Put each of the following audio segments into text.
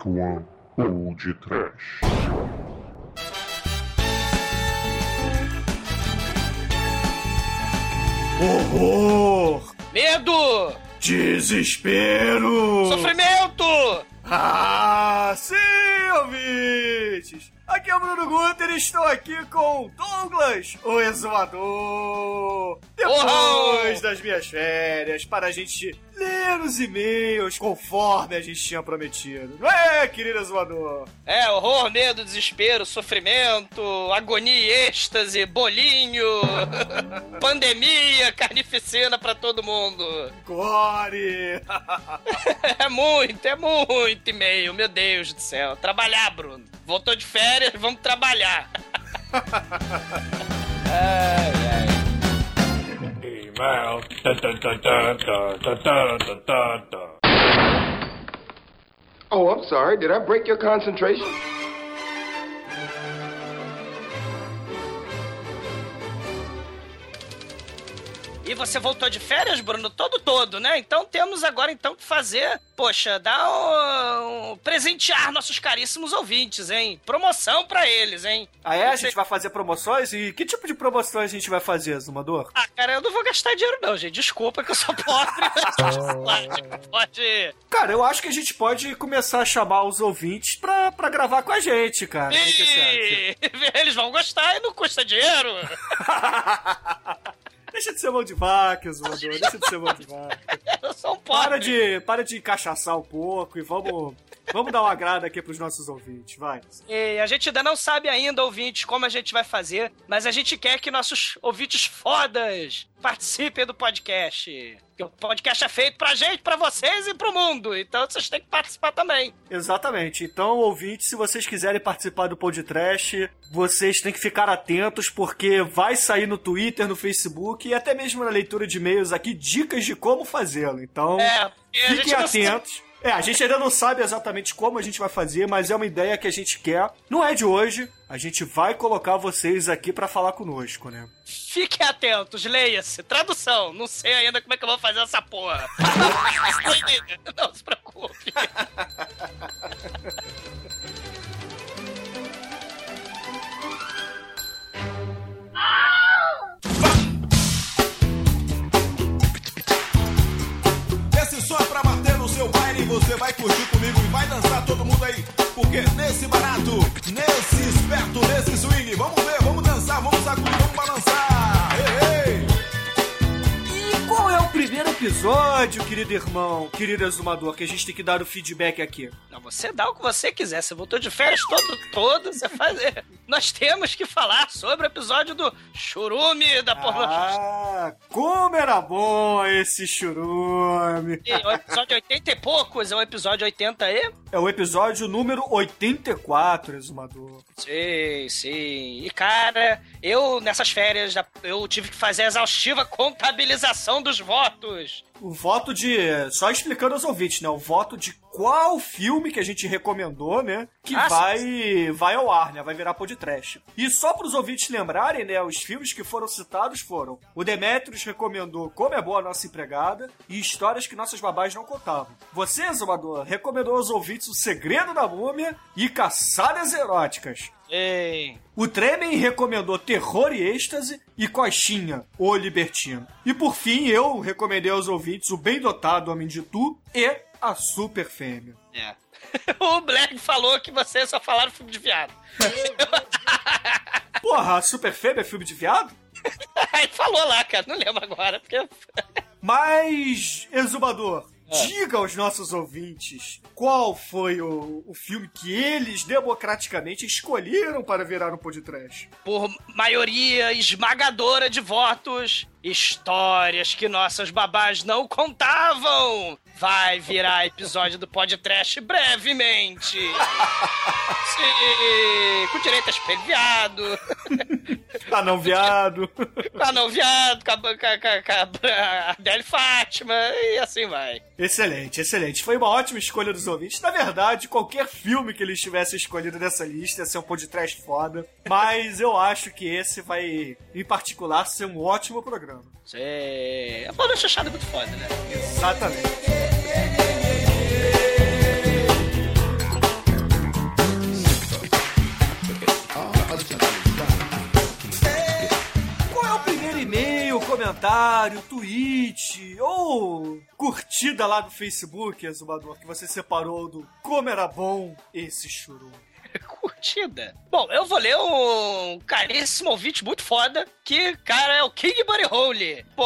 Dark One ou de Trash. Horror! Medo! Desespero! Sofrimento! Ah, sim, ouvintes! Aqui é o Bruno Guter e estou aqui com Douglas, o exumador. Depois das minhas férias, para a gente ler os e-mails conforme a gente tinha prometido. Não é, querido exumador? É, horror, medo, desespero, sofrimento, agonia êxtase, bolinho, pandemia, carnificina pra todo mundo. Gore! É muito, é muito e-mail, meu Deus do céu. Trabalhar, Bruno. Voltou de férias, vamos trabalhar. ai, ai. E-mail. Tá, tá, tá, tá, tá, tá, tá, tá, tá, tá. Oh, I'm sorry. Did I break your concentration? E você voltou de férias, Bruno? Todo todo, né? Então temos agora então que fazer, poxa, dar um, um- presentear nossos caríssimos ouvintes, hein? Promoção pra eles, hein? Ah, é? A gente vai fazer promoções? E que tipo de promoções a gente vai fazer, Exumador? Ah, cara, eu não vou gastar dinheiro não, gente. Desculpa que eu sou pobre. Pode. Cara, eu acho que a gente pode começar a chamar os ouvintes pra, pra gravar com a gente, cara. O que que você acha? Ih, Eles vão gostar e não custa dinheiro. Deixa de ser mão de vaca, Exumador. Deixa de ser mão de vaca. Eu sou um pobre. Para de, para de encaixaçar um pouco e vamos, vamos dar um agrado aqui pros nossos ouvintes, vai. E a gente ainda não sabe ainda, ouvintes, como a gente vai fazer, mas a gente quer que nossos ouvintes fodas participem do podcast. Porque o podcast é feito pra gente, pra vocês e pro mundo. Então vocês têm que participar também. Exatamente. Então, ouvintes, se vocês quiserem participar do podcast, vocês têm que ficar atentos porque vai sair no Twitter, no Facebook e até mesmo na leitura de e-mails aqui dicas de como fazê-lo. Então, É, fiquem não sabe- atentos. É, a gente ainda não sabe exatamente como a gente vai fazer, mas é uma ideia que a gente quer. Não é de hoje. A gente vai colocar vocês aqui pra falar conosco, né? Fiquem atentos, leia-se. Tradução. Não sei ainda como é que eu vou fazer essa porra. não se preocupe. Esse som é pra seu baile, você vai curtir comigo e vai dançar todo mundo aí. Porque nesse barato, nesse esperto, nesse swing, vamos ver, vamos dançar, vamos sacudir, vamos balançar. Primeiro episódio, querido irmão, querido exumador, que a gente tem que dar o feedback aqui? Não, você dá o que você quiser. Você voltou de férias todo, todo, você faz. Nós temos que falar sobre o episódio do churume da porno. Ah, como era bom esse churume! É o episódio 80 e poucos, é o episódio 80 aí? É o episódio número 84, exumador. Sim, sim. E cara, eu nessas férias eu tive que fazer a exaustiva contabilização dos votos. O voto de. Só explicando aos ouvintes, né? O voto de qual filme que a gente recomendou, né? Que Ah, vai, vai ao ar, né? Vai virar podcast. E só pros ouvintes lembrarem, né? Os filmes que foram citados foram: o Demetrius recomendou Como é Boa a Nossa Empregada e Histórias que Nossas Babás Não Contavam. Você, Zumador, recomendou aos ouvintes O Segredo da Múmia e Caçadas Eróticas. Ei. O Tremen recomendou Terror e Êxtase e Coxinha, o Libertino. E por fim, eu recomendei aos ouvintes o Bem Dotado Homem de Tu e a Super Fêmea. É. o Black falou que vocês só falaram filme de viado. Porra, a Super Fêmea é filme de viado? Ele falou lá, cara, não lembro agora, porque. Mas, Exumador, diga aos nossos ouvintes qual foi o, o filme que eles democraticamente escolheram para virar um podcast. por maioria esmagadora de votos, histórias que nossas babás não contavam. Vai virar episódio do podcast brevemente. Sim, com direito a espelho viado, Ah, não, viado. com anão viado, com a, com Adele Fátima, e assim vai. Excelente, excelente. Foi uma ótima escolha dos ouvintes. Na verdade, qualquer filme que eles tivessem escolhido nessa lista ia ser um podcast foda. Mas eu acho que esse vai, em particular, ser um ótimo programa programa. Sei. A banda é chachada é, é muito foda, né? Exatamente. É comentário, tweet ou curtida lá do Facebook, Exumador, que você separou do Como Era Bom Esse Churume. Curtida. Bom, eu vou ler um caríssimo ouvinte muito foda, que, cara, é o King Buddy Hole. Pô,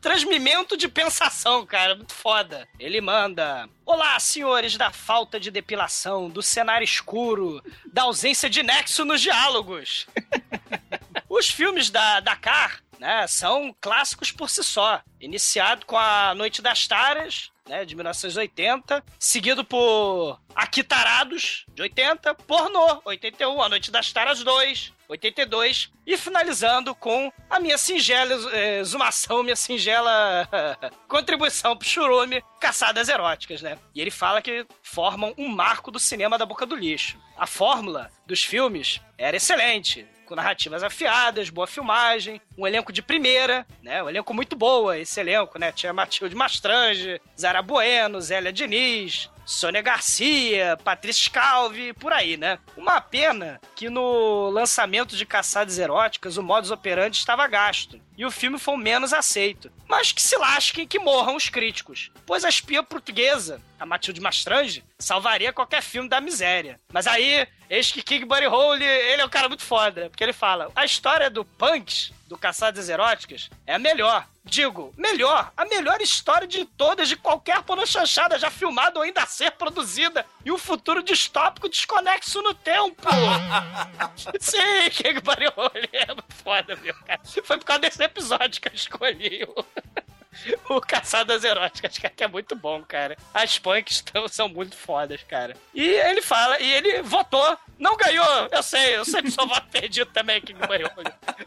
transmimento de pensação, cara, muito foda. Ele manda: Olá, senhores da falta de depilação, do cenário escuro, da ausência de nexo nos diálogos. Os filmes da Dakar, né, são clássicos por si só. Iniciado com a Noite das Taras, né, de 1980, seguido por Aquitarados, de 80, Pornô, 81, A Noite das Taras 2, 82, e finalizando com a minha singela eh, exumação, minha singela contribuição pro churume, Caçadas Eróticas, né? E ele fala que formam um marco do cinema da boca do lixo. A fórmula dos filmes era excelente, com narrativas afiadas, boa filmagem, um elenco de primeira, né? Um elenco muito boa, esse elenco, né? Tinha Matilde Mastrange, Zara Bueno, Zélia Diniz, Sônia Garcia, Patrícia Scalvi, por aí, né? Uma pena que no lançamento de Caçadas Eróticas o modus operandi estava gasto e o filme foi o menos aceito. Mas que se lasquem que morram os críticos, pois a espia portuguesa, a Matilde Mastrange, salvaria qualquer filme da miséria. Mas aí, eis que King Buddy Hole, ele é um cara muito foda, porque ele fala, a história do Punch, do Caçadas Eróticas, é a melhor. Digo, melhor, a melhor história de todas, de qualquer pornochanchada já filmada ou ainda a ser produzida, e um futuro distópico desconexo no tempo. Sim, Buddy Hole, é muito foda, meu cara. Foi por causa desse episódio que eu escolhi o, Caçadas Eróticas, que é muito bom, cara. As punks tão, são muito fodas, cara. E ele fala, e ele votou. Não ganhou, eu sei, eu sempre sou voto perdido também aqui no Mario.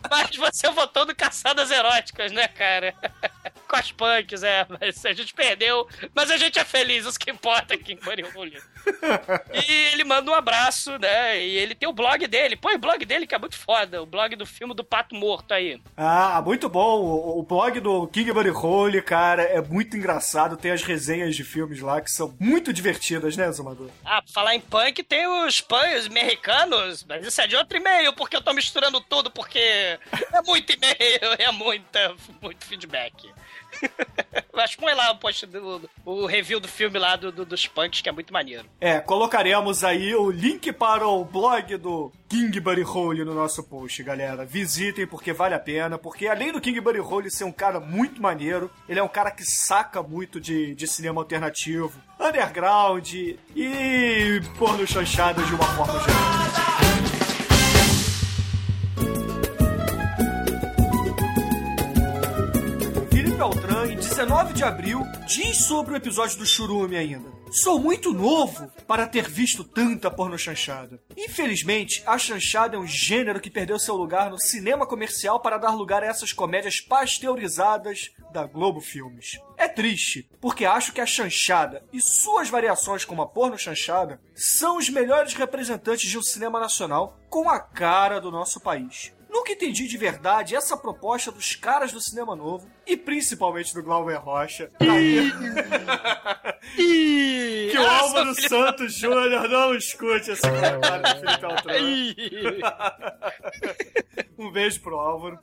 Mas você votou no Caçadas Eróticas, né, cara? Com as punks, é, mas a gente perdeu. Mas a gente é feliz, isso que importa aqui em Mario. E ele manda um abraço, né? E ele tem o blog dele. Põe o blog dele que é muito foda. O blog do filme do Pato Morto aí. Ah, muito bom. O, o blog do King Buddy Hole, cara, é muito engraçado. Tem as resenhas de filmes lá que são muito divertidas, né, Zumador? Ah, pra falar em punk, tem os punks americanos, mas isso é de outro e-mail, porque eu tô misturando tudo, porque é muito e-mail, é muita, muito feedback. Mas põe lá o post do, o review do filme lá do, do, dos punks, que é muito maneiro. É, colocaremos aí o link para o blog do King Buddy Hole no nosso post, galera. Visitem porque vale a pena, porque além do King Buddy Hole ser um cara muito maneiro, ele é um cara que saca muito de, de cinema alternativo, underground e porno chanchada de uma forma geral. 19 de abril, diz sobre o episódio do Churume ainda. Sou muito novo para ter visto tanta pornochanchada. Infelizmente, a chanchada é um gênero que perdeu seu lugar no cinema comercial para dar lugar a essas comédias pasteurizadas da Globo Filmes. É triste, porque acho que a chanchada e suas variações como a pornochanchada são os melhores representantes de um cinema nacional com a cara do nosso país. Nunca entendi de verdade essa proposta dos caras do cinema novo e principalmente do Glauber Rocha. Que o Álvaro seu filho- Santos Júnior não escute esse comentário do Felipe Altran. Um beijo pro Álvaro.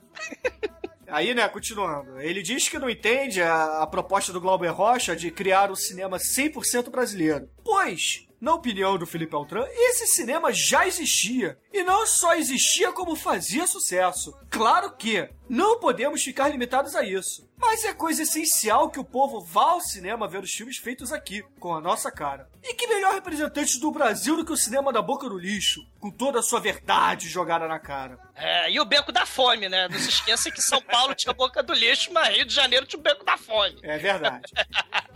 Aí, né, continuando. Ele diz que não entende a, a proposta do Glauber Rocha de criar um cinema 100% brasileiro. Pois, na opinião do Felipe Altran, esse cinema já existia. E não só existia, como fazia sucesso. Claro que não podemos ficar limitados a isso. Mas é coisa essencial que o povo vá ao cinema ver os filmes feitos aqui, com a nossa cara. E que melhor representante do Brasil do que o cinema da boca do lixo, com toda a sua verdade jogada na cara. É, e o beco da fome, né? Não se esqueça que São Paulo tinha boca do lixo, mas Rio de Janeiro tinha o beco da fome. É verdade.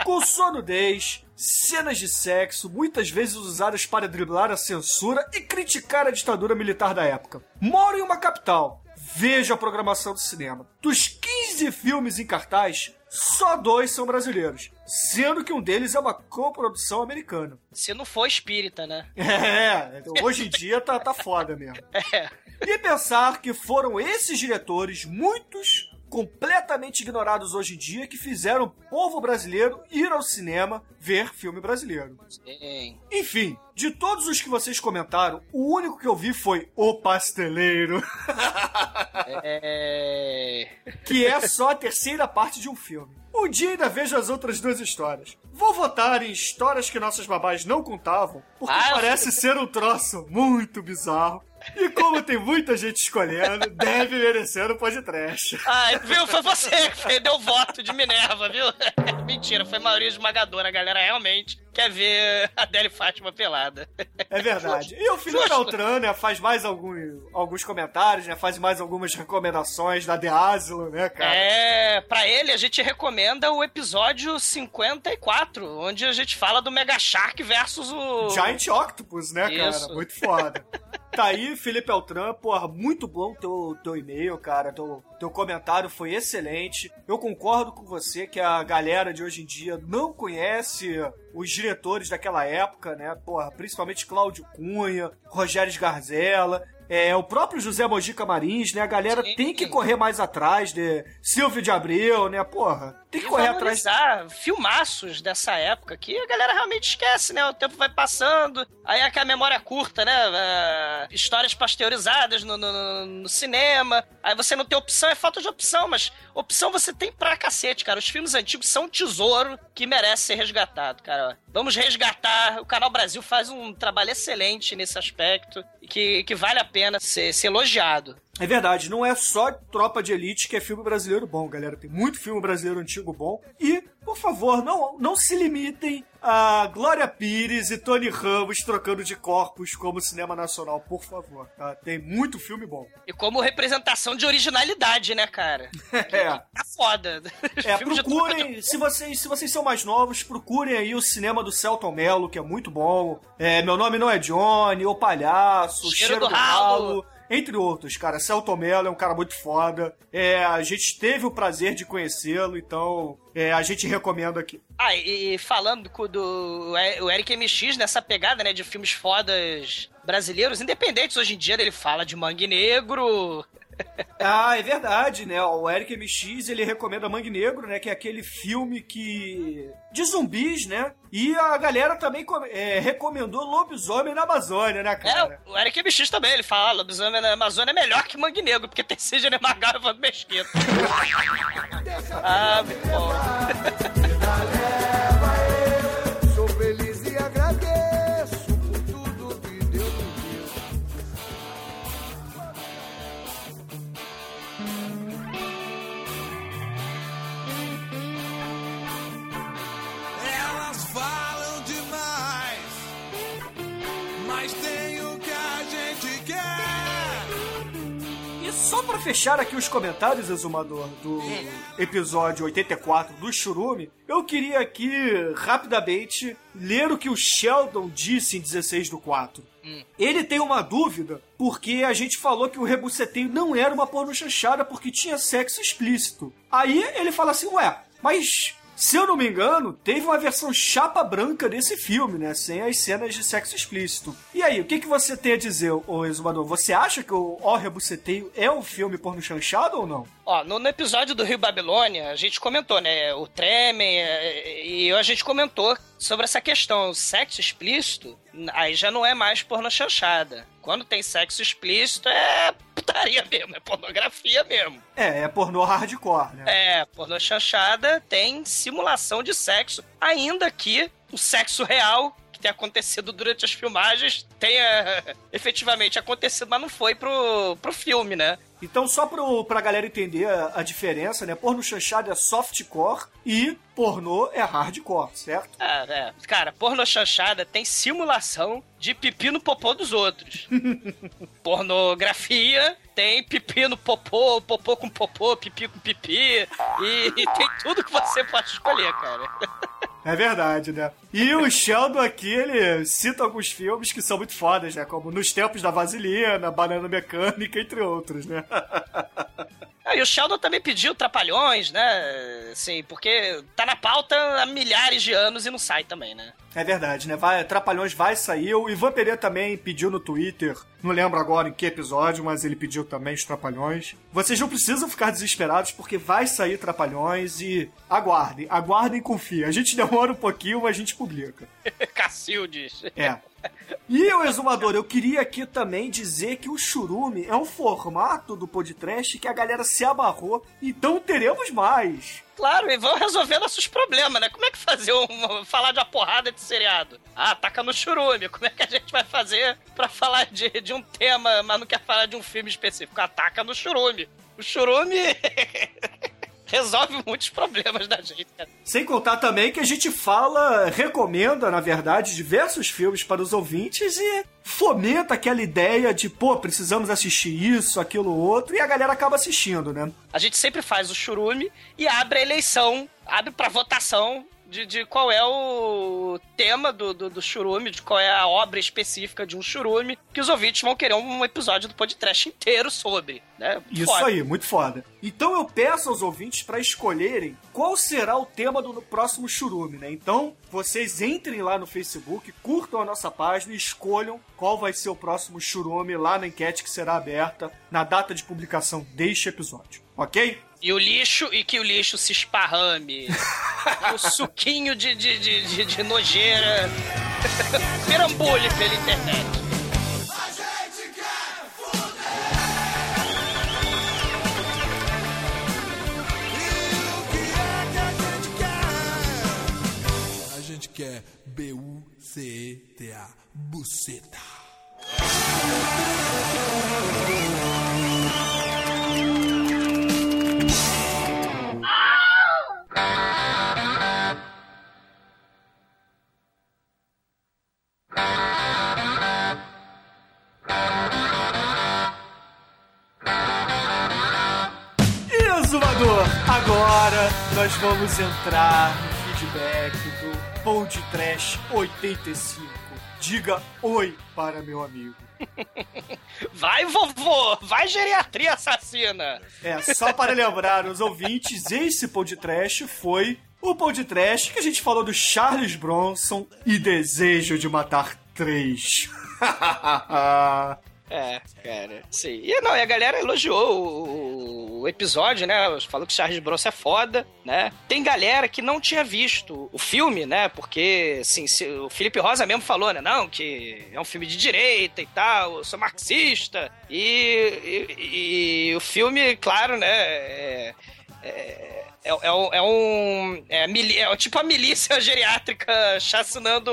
Com sua nudez, cenas de sexo, muitas vezes usadas para driblar a censura e criticar a ditadura militar da época. Moro em uma capital. Veja a programação do cinema. Dos 15 filmes em cartaz, só dois são brasileiros, sendo que um deles é uma coprodução americana. Se não for espírita, né? É, hoje em dia tá, tá foda mesmo. É. E pensar que foram esses diretores, muitos, completamente ignorados hoje em dia que fizeram o povo brasileiro ir ao cinema ver filme brasileiro. Sim. Enfim, de todos os que vocês comentaram, o único que eu vi foi O Pasteleiro, É... que é só a terceira parte de um filme. Um dia ainda vejo as outras duas histórias. Vou votar em histórias que nossas babás não contavam, porque Ah, parece ser um troço muito bizarro. E como tem muita gente escolhendo, deve merecer o podcast. Ai, viu? Foi você que deu voto de Minerva, viu? Mentira, foi maioria esmagadora. Galera realmente quer ver a Adele Fátima pelada. É verdade. E o Felipe. Beltrán, né, faz mais algum, alguns comentários, né, faz mais algumas recomendações da The Asylum, né, cara? É, pra ele a gente recomenda o episódio 54, onde a gente fala do Mega Shark versus o. Giant Octopus, né, Isso. cara? Muito foda. Tá aí, Felipe Altran, porra, muito bom teu, teu e-mail, cara. Teu, teu comentário foi excelente. Eu concordo com você que a galera de hoje em dia não conhece os diretores daquela época, né? Porra, principalmente Cláudio Cunha, Rogério Garzella. É, o próprio José Mojica Marins, né? A galera Sim. tem que correr mais atrás de Silvio de Abreu, né? Porra, tem que correr atrás. valorizar filmaços dessa época que a galera realmente esquece, né? O tempo vai passando, aí é que a memória é curta, né? Ah, histórias pasteurizadas no, no- no cinema, aí você não tem opção, é falta de opção, mas opção você tem pra cacete, cara. Os filmes antigos são um tesouro que merece ser resgatado, cara. Vamos resgatar. O Canal Brasil faz um trabalho excelente nesse aspecto e que, que vale a pena ser, ser elogiado. É verdade, não é só Tropa de Elite que é filme brasileiro bom, galera. Tem muito filme brasileiro antigo bom. E, por favor, não, não se limitem a Glória Pires e Tony Ramos trocando de corpos como cinema nacional, por favor, tá? Tem muito filme bom. E como representação de originalidade, né, cara? É. Tá foda. É, procurem, se vocês, se vocês são mais novos, procurem aí o cinema do Celton Mello, que é muito bom. É, Meu Nome Não É Johnny, O Palhaço, Cheiro Cheiro, do do, Ralo. Ralo, entre outros, cara. Celton Mello é um cara muito foda. É, a gente teve o prazer de conhecê-lo, então é, a gente recomenda aqui. Ah, e falando co- do o Eric MX nessa pegada, né, de filmes fodas brasileiros, independentes hoje em dia, ele fala de Mangue Negro. Ah, é verdade, né? O Eric MX, ele recomenda Mangue Negro, né? Que é aquele filme que... de zumbis, né? E a galera também é, recomendou Lobisomem na Amazônia, né, É, cara? o Eric MX também, ele fala, lobisomem na Amazônia é melhor que Mangue Negro, porque tem Sidney Magal e Evandro Mesquita. ah, muito bom. só pra fechar aqui os comentários, Exumador, do episódio 84 do Churume, eu queria aqui, rapidamente, ler o que o Sheldon disse em 16 do 4. Ele tem uma dúvida, porque a gente falou que o rebuceteio não era uma porno chanchada porque tinha sexo explícito. Aí ele fala assim, ué, mas... Se eu não me engano, teve uma versão chapa branca desse filme, né? Sem as cenas de sexo explícito. E aí, o que, que você tem a dizer, ô Exumador? Você acha que o Ó Rebuceteio é um filme porno chanchado ou não? Ó, no, no episódio do Rio Babilônia, a gente comentou, né? O Tremem, é, e a gente comentou sobre essa questão. O sexo explícito, aí já não é mais porno chanchada. Quando tem sexo explícito, é putaria mesmo, é pornografia mesmo. É, é pornô hardcore, né? É, porno chanchada tem simulação de sexo, ainda que o sexo real que tem acontecido durante as filmagens tenha efetivamente acontecido, mas não foi pro, pro filme, né? Então, só pro, pra galera entender a, a diferença, né? Porno chanchado é softcore e pornô é hardcore, certo? É, é. Cara, porno chanchada tem simulação de pipi no popô dos outros. Pornografia tem pipi no popô, popô com popô, pipi com pipi. E, e tem tudo que você pode escolher, cara. É verdade, né? E o Sheldon aqui, ele cita alguns filmes que são muito fodas, né? Como Nos Tempos da Vaselina, Banana Mecânica, entre outros, né? Ah, e o Sheldon também pediu Trapalhões, né? Assim, porque tá na pauta há milhares de anos e não sai também, né? É verdade, né? Vai, Trapalhões vai sair. O Ivan Pereira também pediu no Twitter. Não lembro agora em que episódio, mas ele pediu também os Trapalhões. Vocês não precisam ficar desesperados, porque vai sair Trapalhões e aguardem, aguardem e confiem. A gente demora um pouquinho, mas a gente publica. Cacildes. É. E o Exumador, eu queria aqui também dizer que o Churume é um formato do podcast que a galera se amarrou, então teremos mais. Claro, e vão resolver nossos problemas, né? Como é que fazer um, falar de uma porrada de seriado? Ah, taca no churume. Como é que a gente vai fazer pra falar de, de um tema, mas não quer falar de um filme específico? Ataca no churume. O churume resolve muitos problemas da gente. cara. Sem contar também que a gente fala, recomenda, na verdade, diversos filmes para os ouvintes e fomenta aquela ideia de, pô, precisamos assistir isso, aquilo, outro, e a galera acaba assistindo, né? A gente sempre faz o churume e abre a eleição, abre pra votação de, de qual é o tema do, do, do churume, de qual é a obra específica de um churume, que os ouvintes vão querer um episódio do podcast inteiro sobre, né? Isso Foda. aí, muito foda. Então eu peço aos ouvintes para escolherem qual será o tema do próximo churume, né? Então vocês entrem lá no Facebook, curtam a nossa página e escolham qual vai ser o próximo churume lá na enquete que será aberta na data de publicação deste episódio, ok? E o lixo, e que o lixo se esparrame. e o suquinho de, de, de, de, de nojeira perambule pela internet. A gente quer B-U-C-E-T-A, buceta. Exumador, agora nós vamos entrar no feedback do Pod Trash 85. Diga oi para meu amigo. Vai, vovô! Vai, geriatria assassina! É, só para lembrar os ouvintes, esse podcast foi o podcast que a gente falou do Charles Bronson e Desejo de Matar 3. É, cara, sim. E não, e a galera elogiou o, o episódio, né? Falou que Charles Bronson é foda, né? Tem galera que não tinha visto o filme, né? Porque, assim, se- o Felipe Rosa mesmo falou, né? Não, que é um filme de direita e tal, eu sou marxista. E, e- e o filme, claro, né? É, é, é, é um. É, é, é tipo a milícia geriátrica chacinando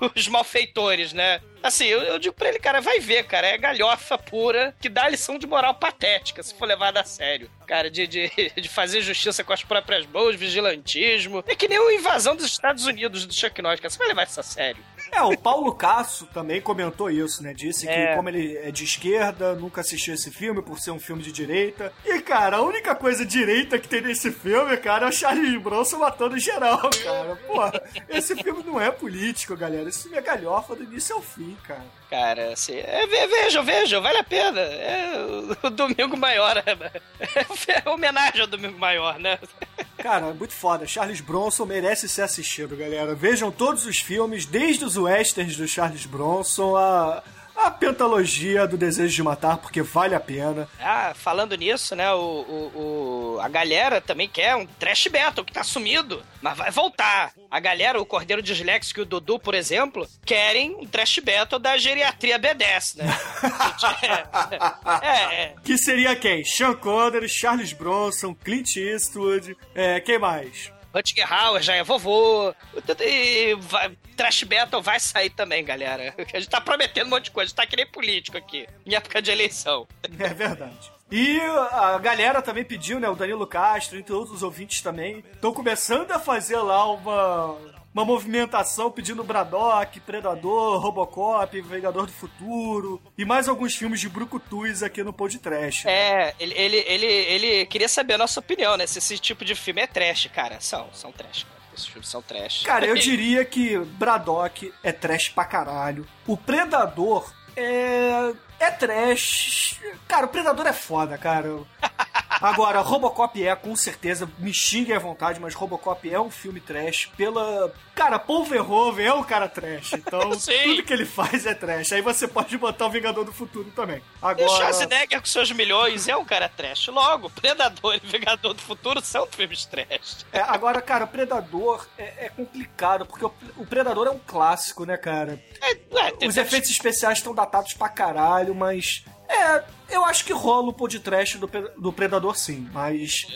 os malfeitores, né? Assim, eu, eu digo pra ele, cara, vai ver, cara, é galhofa pura que dá lição de moral patética, se for levado a sério. Cara, de, de, de fazer justiça com as próprias mãos, vigilantismo. É que nem uma invasão dos Estados Unidos do Chuck Norris, cara. Você vai levar isso a sério. É, o Paulo Casso também comentou isso, né? Disse que, É. como ele é de esquerda, nunca assistiu esse filme por ser um filme de direita. E, cara, a única coisa direita que tem nesse filme, cara, é o Charles Bronson matando geral, cara. Pô, esse filme não é político, galera. Esse filme é galhofa do início ao fim, cara. Cara, assim, é, ve- vejam, vejam, vale a pena. É o, o Domingo Maior, é, é homenagem ao Domingo Maior, né? Cara, muito foda. Charles Bronson merece ser assistido, galera. Vejam todos os filmes, desde os westerns do Charles Bronson a, a pentalogia do Desejo de Matar, porque vale a pena. Ah, falando nisso, né, o, o- o- a galera também quer um trash battle que tá sumido, mas vai voltar. A galera, o Cordeiro Disléxico e o Dudu, por exemplo, querem um trash battle da geriatria B10, né? é, é, Que seria quem? Sean Connery, Charles Bronson, Clint Eastwood, é, quem mais? Rutger Hauer já é vovô. E vai, trash battle vai sair também, galera. A gente tá prometendo um monte de coisa, a gente tá que nem político aqui, em época de eleição. É verdade. E a galera também pediu, né? O Danilo Castro, entre outros ouvintes também, estão começando a fazer lá uma, uma movimentação pedindo Braddock, Predador, Robocop, Vingador do Futuro e mais alguns filmes de brucutus aqui no podcast. É, ele, ele, ele, ele queria saber a nossa opinião, né? Se esse tipo de filme é trash, cara. São, são trash, cara. Esses filmes são trash. Cara, eu diria que Braddock é trash pra caralho. O Predador é. é trash. Cara, o Predador é foda, cara. Agora, Robocop é, com certeza, me xinguem à vontade, mas Robocop é um filme trash pela... Cara, Paul Verhoeven é um cara trash, então tudo que ele faz é trash. Aí você pode botar o Vingador do Futuro também. E o Agora... Schwarzenegger com seus milhões é um cara trash. Logo, Predador e Vingador do Futuro são filmes trash. É, agora, cara, o Predador é, é complicado, porque o, o Predador é um clássico, né, cara? É, é, Os efeitos especiais estão datados pra caralho, mas. É, eu acho que rola o de trash do, do Predador sim, mas.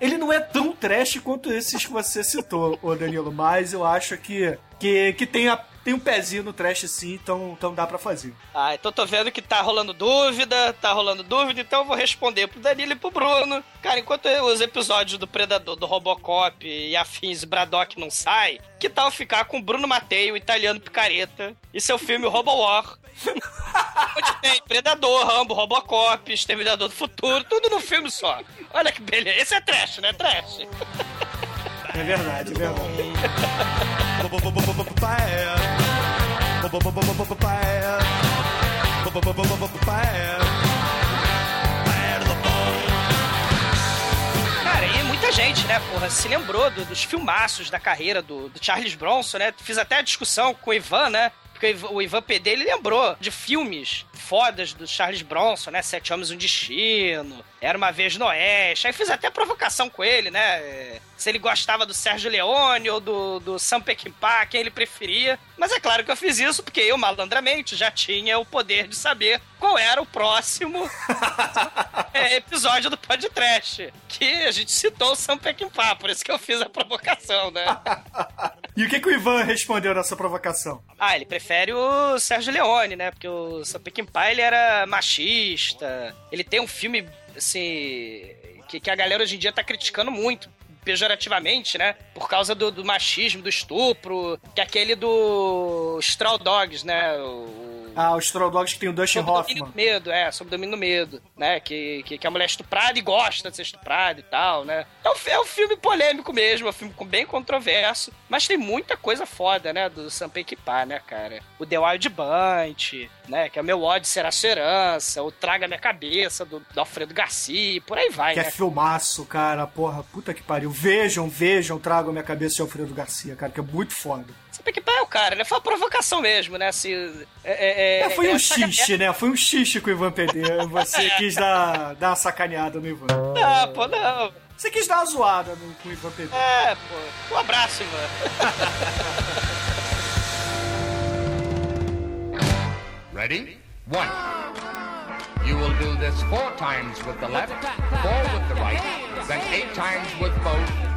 Ele não é tão trash quanto esses que você citou, ô Danilo, mas eu acho que, que, que tem, a, tem um pezinho no trash sim, então, então dá pra fazer. Ah, então tô vendo que tá rolando dúvida, tá rolando dúvida, então eu vou responder pro Danilo e pro Bruno. Cara, enquanto os episódios do Predador, do Robocop e afins Braddock não saem, que tal ficar com Bruno Matei, o italiano picareta, e seu filme Robo War? Onde tem Predador, Rambo, Robocop, Exterminador do Futuro, tudo no filme só. Olha que beleza. Esse é trash, né? Trash. É verdade, é verdade. Gente, né, porra, se lembrou do- dos filmaços da carreira do, do Charles Bronson, né? Fiz até a discussão com o Ivan, né? Porque o Ivan- PD, ele lembrou de filmes fodas do Charles Bronson, né? Sete Homens um Destino, Era Uma Vez no Oeste. Aí fiz até provocação com ele, né? Se ele gostava do Sérgio Leone ou do, do Sam Peckinpah, quem ele preferia. Mas é claro que eu fiz isso porque eu, malandramente, já tinha o poder de saber qual era o próximo é, episódio do podcast. Que a gente citou o Sam Peckinpah, por isso que eu fiz a provocação, né? E o que, que o Ivan respondeu nessa provocação? Ah, ele prefere o Sérgio Leone, né? Porque o Sam Peckinpah, ele era machista. Ele tem um filme, assim... Que, que a galera hoje em dia tá criticando muito. Pejorativamente, né? Por causa do, do machismo, do estupro. Que é aquele do Straw Dogs, né? O, Ah, os Troll Dogs que tem o Dustin Sob o domínio Hoffman. do medo, é, sob o domínio do medo, né? Que, que, que a mulher é estuprada e gosta de ser estuprada e tal, né? É um, é um filme polêmico mesmo, é um filme bem controverso, mas tem muita coisa foda, né? Do Sam Peckinpah, né, cara? O The Wild Bunch, né? Que é o meu ódio será sua herança, o Traga Minha Cabeça, do, do Alfredo Garcia, e por aí vai, Que é né? filmaço, cara. Porra, puta que pariu. Vejam, vejam, tragam a minha cabeça de Alfredo Garcia, cara, que é muito foda. Sam Peckinpah é o cara, né? Foi uma provocação mesmo, né? Se, é, é, É, foi um essa xiste, né? Foi um xiste com o Ivan PD. Você quis dar, dar uma sacaneada no Ivan. Não, pô, não. Você quis dar uma zoada no, com o Ivan PD. É, pô. Um abraço, Ivan. Ready? One. You will do this four times with the left, four with the right, then eight times with both.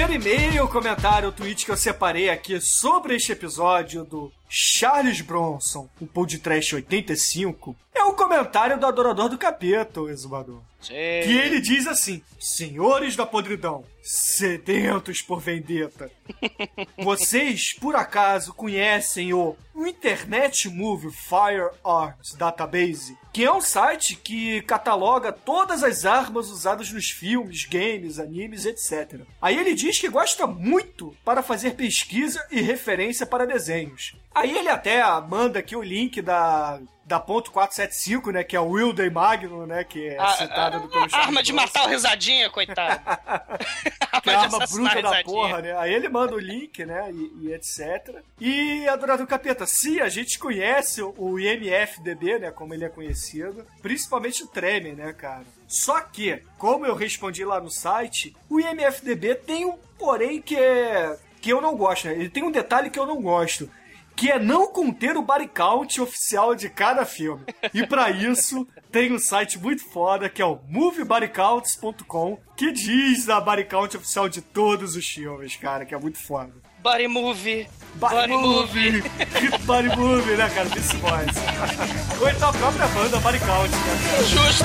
Primeiro e-mail, comentário, tweet que eu separei aqui sobre este episódio do Charles Bronson, o podcast 85, é o comentário do Adorador do Capeta, o exumador. Sim. Que ele diz assim: Senhores da podridão, sedentos por vendetta, vocês por acaso conhecem o Internet Movie Firearms Database? Que é um site que cataloga todas as armas usadas nos filmes, games, animes, etc. Aí ele diz que gosta muito para fazer pesquisa e referência para desenhos. Aí ele até manda aqui o link da da ponto .475, né, que é o Wilder Magnum, né, que é A- citada do a- pelo a arma de matar o risadinha, coitado. que é arma bruta da porra, né? Aí ele manda o link, né? E, e etc. E Adorador Capeta, se a gente conhece o IMFDB, né? Como ele é conhecido, principalmente o Treme, né, cara? Só que, como eu respondi lá no site, o IMFDB tem um porém que é. que eu não gosto, né? Ele tem um detalhe que eu não gosto. Que é não conter o body count oficial de cada filme. E pra isso, tem um site muito foda que é o moviebodycounts.com que diz a body count oficial de todos os filmes, cara, que é muito foda. Body movie. Body Movie! body Movie, né, cara? Beast Boys. Ou então a própria banda Body Count, né? Justo.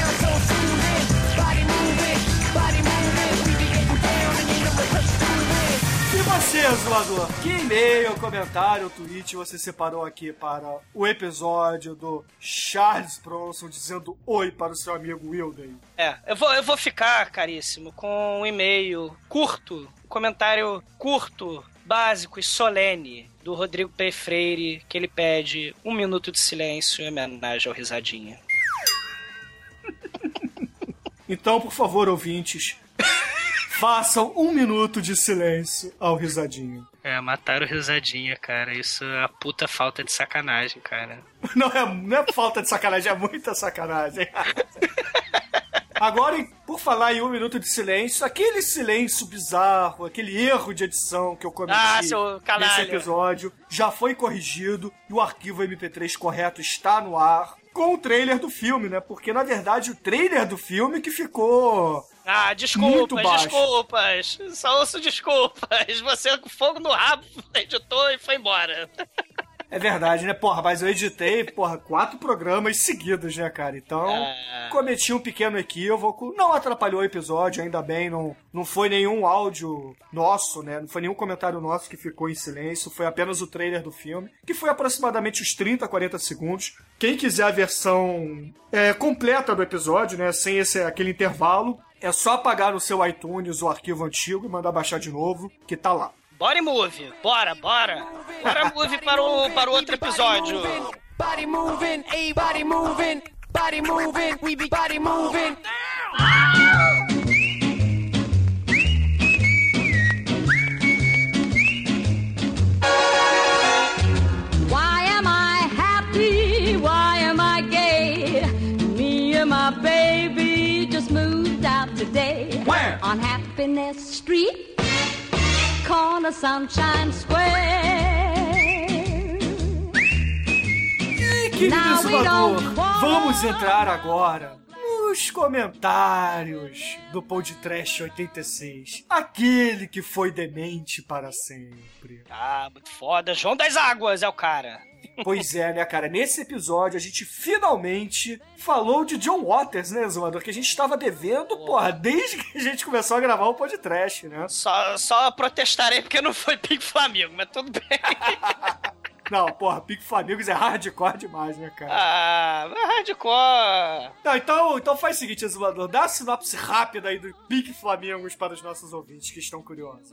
você, zoador? Que e-mail, comentário, tweet você separou aqui para o episódio do Charles Bronson dizendo oi para o seu amigo Wilden? É, eu vou, eu vou ficar, caríssimo, com um e-mail curto, um comentário curto, básico e solene do Rodrigo P. Freire, que ele pede um minuto de silêncio em homenagem ao Risadinha. Então, por favor, ouvintes, façam um minuto de silêncio ao risadinho. É, mataram risadinha, cara. Isso é a puta falta de sacanagem, cara. Não é, não é falta de sacanagem, é muita sacanagem. Agora, por falar em um minuto de silêncio, aquele silêncio bizarro, aquele erro de edição que eu cometi Ah, nesse episódio já foi corrigido e o arquivo MP3 correto está no ar com o trailer do filme, né? Porque na verdade o trailer do filme que ficou Ah, desculpas, desculpas. Só ouço desculpas. Você com fogo no rabo editou e foi embora. É verdade, né? Porra, mas eu editei, porra, quatro programas seguidos, né, cara? Então, É. cometi um pequeno equívoco. Não atrapalhou o episódio, ainda bem. Não, não foi nenhum áudio nosso, né? Não foi nenhum comentário nosso que ficou em silêncio. Foi apenas o trailer do filme, que foi aproximadamente uns 30, 40 segundos. Quem quiser a versão é, completa do episódio, né? Sem esse, aquele intervalo, é só apagar no seu iTunes o arquivo antigo e mandar baixar de novo, que tá lá. Bora e move. Bora, bora. Bora move para o, para o outro episódio. Body moving, body moving, body moving, we be body moving. Where? On Happiness Street, corner Sunshine Square. E, don't want- vamos entrar agora nos comentários do Podcast 86. Aquele que foi demente para sempre. Ah, muito foda. João das Águas é o cara. Pois é, né, cara? Nesse episódio a gente finalmente falou de John Waters, né, Exumador? Que a gente estava devendo, porra, desde que a gente começou a gravar o podcast, né? Só, só protestarei porque não foi Pink Flamengo, mas tudo bem. Não, porra, Pique Flamingos é hardcore demais, né, cara? Ah, hardcore. Não, então, então faz o seguinte, Exumador, dá a sinopse rápida aí do Pique Flamingos para os nossos ouvintes que estão curiosos.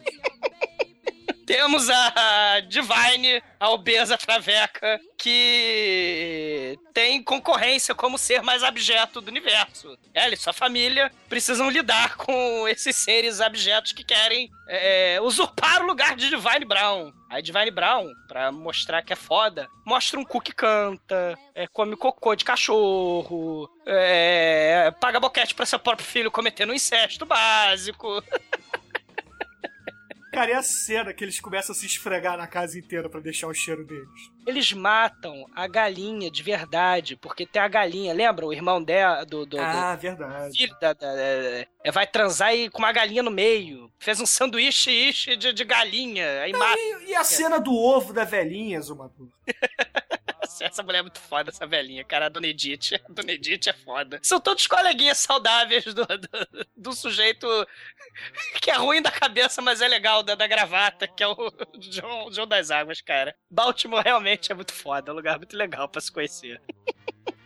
Temos a Divine, a obesa traveca, que tem concorrência como ser mais abjeto do universo. Ela e sua família precisam lidar com esses seres abjetos que querem é, usurpar o lugar de Divine Brown. A Divine Brown, pra mostrar que é foda, mostra um cu que canta, é, come cocô de cachorro, é, paga boquete pra seu próprio filho cometendo um incesto básico. Cara, e a cena que eles começam a se esfregar na casa inteira pra deixar o cheiro deles? Eles matam a galinha de verdade, porque tem a galinha, lembra? O irmão dela, do, do, Ah, do verdade. filho da, da- da- é, vai transar e com uma galinha no meio. Fez um sanduíche ishi de, de galinha, aí mata. E, e a cena do ovo da velhinha, Zumador? Essa mulher é muito foda, essa velhinha, cara. A Dona Edith. A Dona Edith é foda. São todos coleguinhas saudáveis do, do, do sujeito que é ruim da cabeça, mas é legal, da, da gravata, que é o João, das Águas, cara. Baltimore realmente é muito foda, é um lugar muito legal pra se conhecer.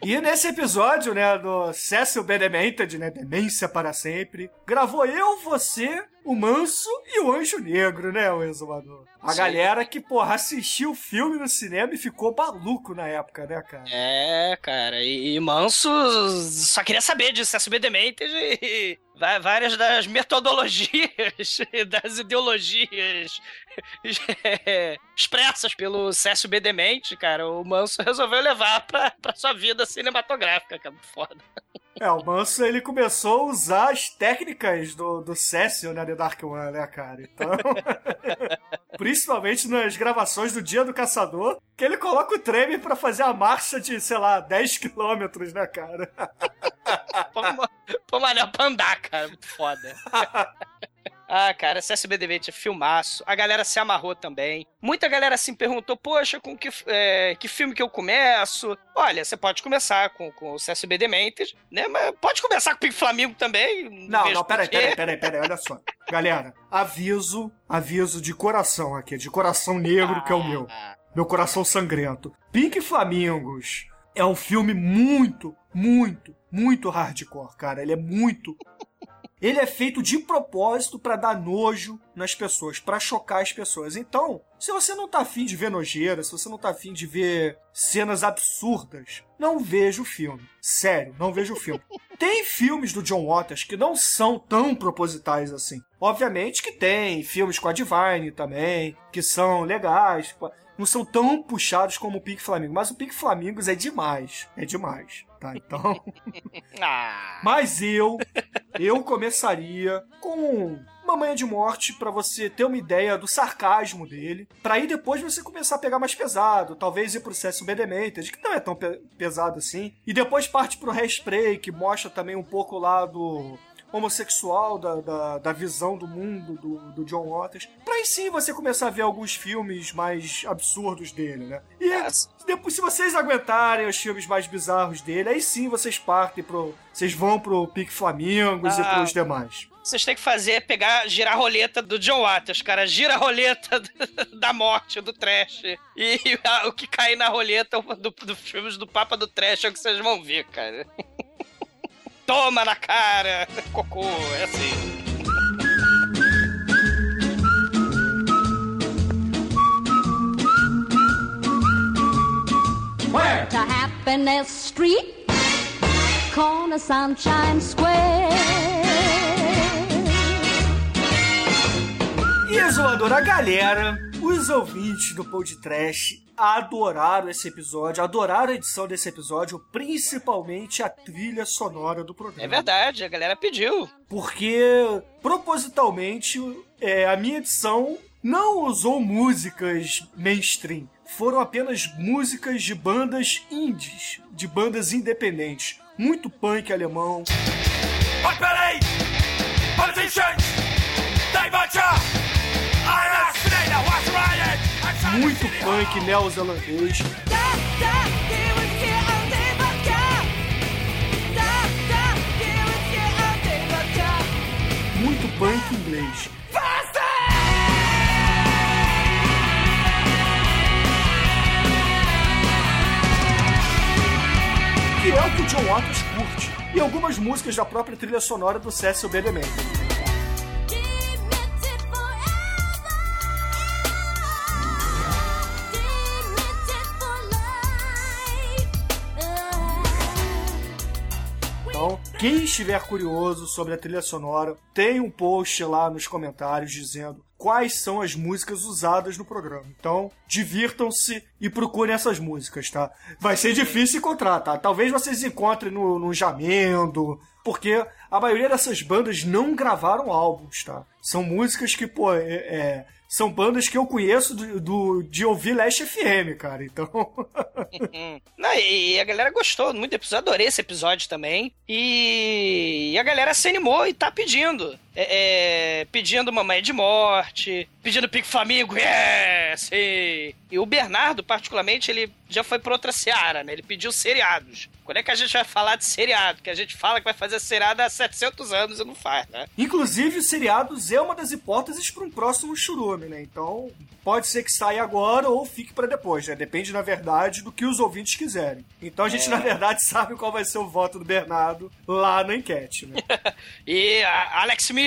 E nesse episódio, né, do Cecil B. Demented, né, Demência para Sempre, gravou eu, você, o Manso e o Anjo Negro, né, o Exumador? A Sim. galera que, porra, assistiu o filme no cinema e ficou maluco na época, né, cara? É, cara, e, e Manso só queria saber de SB Demented e várias das metodologias, das ideologias é, expressas pelo Cécio B. Demente, cara, o Manso resolveu levar pra, pra sua vida cinematográfica, é muito foda. É, o Manso, ele começou a usar as técnicas do, do Cecil, né, The Dark One, né, cara? Então, principalmente nas gravações do Dia do Caçador, que ele coloca o treme pra fazer a marcha de, sei lá, 10 quilômetros, né, cara? Pô, ma- Pô, mané, pra andar, cara, muito foda. Ah, cara, CSB Demente é filmaço. A galera se amarrou também. Muita galera assim perguntou: Poxa, com que, é, que filme que eu começo? Olha, você pode começar com, com o CSB Demented, né? Mas pode começar com o Pink Flamengo também. Não, não, peraí, peraí, peraí, peraí, olha só. Galera, aviso, aviso de coração aqui, de coração negro que é o meu. Ah, Meu coração sangrento. Pink Flamingos é um filme muito, muito, muito hardcore, cara. Ele é muito. Ele é feito de propósito pra dar nojo nas pessoas, pra chocar as pessoas. Então, se você não tá afim de ver nojeira, se você não tá afim de ver cenas absurdas, não veja o filme. Sério, não veja o filme. Tem filmes do John Waters que não são tão propositais assim. Obviamente que tem filmes com a Divine também, que são legais, não são tão puxados como o Pink Flamingo, mas o Pink Flamingos é demais, é demais, tá? Então, Ah. mas eu, eu começaria com uma manhã de morte pra você ter uma ideia do sarcasmo dele, pra aí depois você começar a pegar mais pesado, talvez ir pro Cécio B. Demented, que não é tão pe- pesado assim, e depois parte pro Hairspray, que mostra também um pouco lá do homossexual, da, da, da visão do mundo do, do John Waters, pra aí sim você começar a ver alguns filmes mais absurdos dele, né? E depois, se vocês aguentarem os filmes mais bizarros dele, aí sim vocês partem pro. Vocês vão pro Pique Flamingos e Ah. pros demais. Vocês têm que fazer é pegar, girar a roleta do John Waters, cara. Gira a roleta da morte, do trash. E a- o que cair na roleta do, dos filmes do Papa do Trash é o que vocês vão ver, cara. Toma na cara, cocô, é assim. To Happiness Street, corner Sunshine Square. E a galera, os ouvintes do Podcast adoraram esse episódio, adoraram a edição desse episódio, principalmente a trilha sonora do programa. É verdade, a galera pediu. Porque, propositalmente, é, a minha edição não usou músicas mainstream. Foram apenas músicas de bandas indies, de bandas independentes. Muito punk alemão. Mas peraí! Politicians! They butcher! Muito punk neozelandês. Muito punk inglês. Que é o que o John Waters curte. E algumas músicas da própria trilha sonora do Cecil B. DeMille. Quem estiver curioso sobre a trilha sonora, tem um post lá nos comentários dizendo quais são as músicas usadas no programa. Então, divirtam-se e procurem essas músicas, tá? Vai ser difícil encontrar, tá? Talvez vocês encontrem no, no Jamendo, porque a maioria dessas bandas não gravaram álbuns, tá? São músicas que, pô, é- é, são bandas que eu conheço do, do- de ouvir Last FM, cara. Então, Não, e a galera gostou muito do episódio, adorei esse episódio também. E, e a galera se animou e tá pedindo. É, é, pedindo Mamãe de Morte, pedindo Pico Flamingo, yeah, sim. E o Bernardo, particularmente, ele já foi pra outra seara, né? Ele pediu seriados. Quando é que a gente vai falar de seriado? Que a gente fala que vai fazer seriado há 700 anos e não faz, né? Inclusive, os seriados é uma das hipóteses para um próximo churume, né? Então, pode ser que saia agora ou fique para depois, né? Depende, na verdade, do que os ouvintes quiserem. Então, a gente, na verdade, sabe qual vai ser o voto do Bernardo lá na enquete, né? E Alex Miller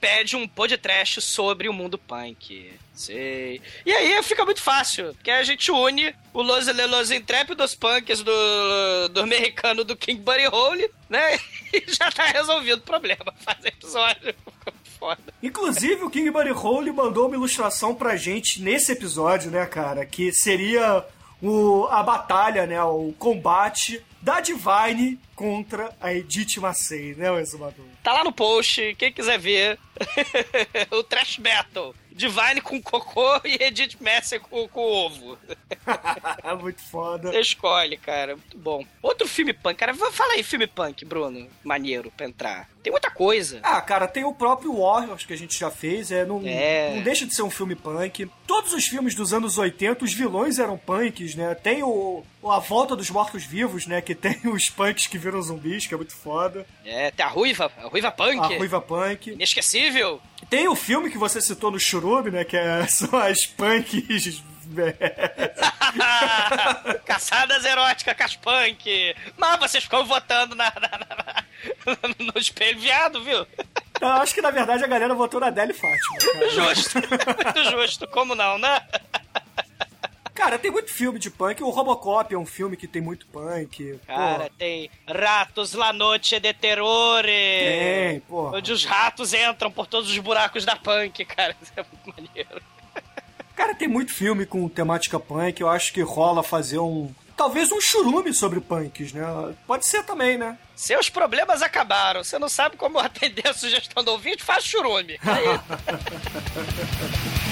pede um podcast sobre o mundo punk. Sei. E aí fica muito fácil, porque a gente une o Los, Los Intrépidos Punks do, do americano do King Buddy Hole, né? E já tá resolvido o problema. Faz episódio. Foda. Inclusive, o King Buddy Hole mandou uma ilustração pra gente nesse episódio, né, cara? Que seria o, a batalha, né? O combate da Divine contra a Edith Macei, né, o exumador? Tá lá no post, quem quiser ver. o Trash Battle. Divine com cocô e Edith Messer com, com ovo. Muito foda. Você escolhe, cara. Muito bom. Outro filme punk, cara. Fala aí, filme punk, Bruno. Maneiro pra entrar. Tem muita coisa. Ah, cara, tem o próprio Warriors que a gente já fez, é, não, É. não deixa de ser um filme punk. Todos os filmes dos anos 80, os vilões eram punks, né? Tem o, A Volta dos Mortos-Vivos, né? Que tem os punks que viram zumbis, que é muito foda. É, tem a Ruiva, a Ruiva Punk. A Ruiva Punk. Inesquecível. Tem o filme que você citou no Churume, né? Que é, são as punks... Caçadas eróticas com as punk. Mas vocês ficam votando na, na- na- na- no espelho viado, viu? Eu acho que na verdade a galera votou na Adele Fátima. Cara. Justo. Muito justo. Como não, né? Cara, tem muito filme de punk. O Robocop é um filme que tem muito punk. Cara, tem Ratos La Noche de Terrore. tem, pô. Onde os ratos entram por todos os buracos da punk, cara. Isso é muito maneiro. Cara, tem muito filme com temática punk. Eu acho que rola fazer um. Talvez um churume sobre punks, né? Pode ser também, né? Seus problemas acabaram. Você não sabe como atender a sugestão do ouvinte? Faz churume. Aí,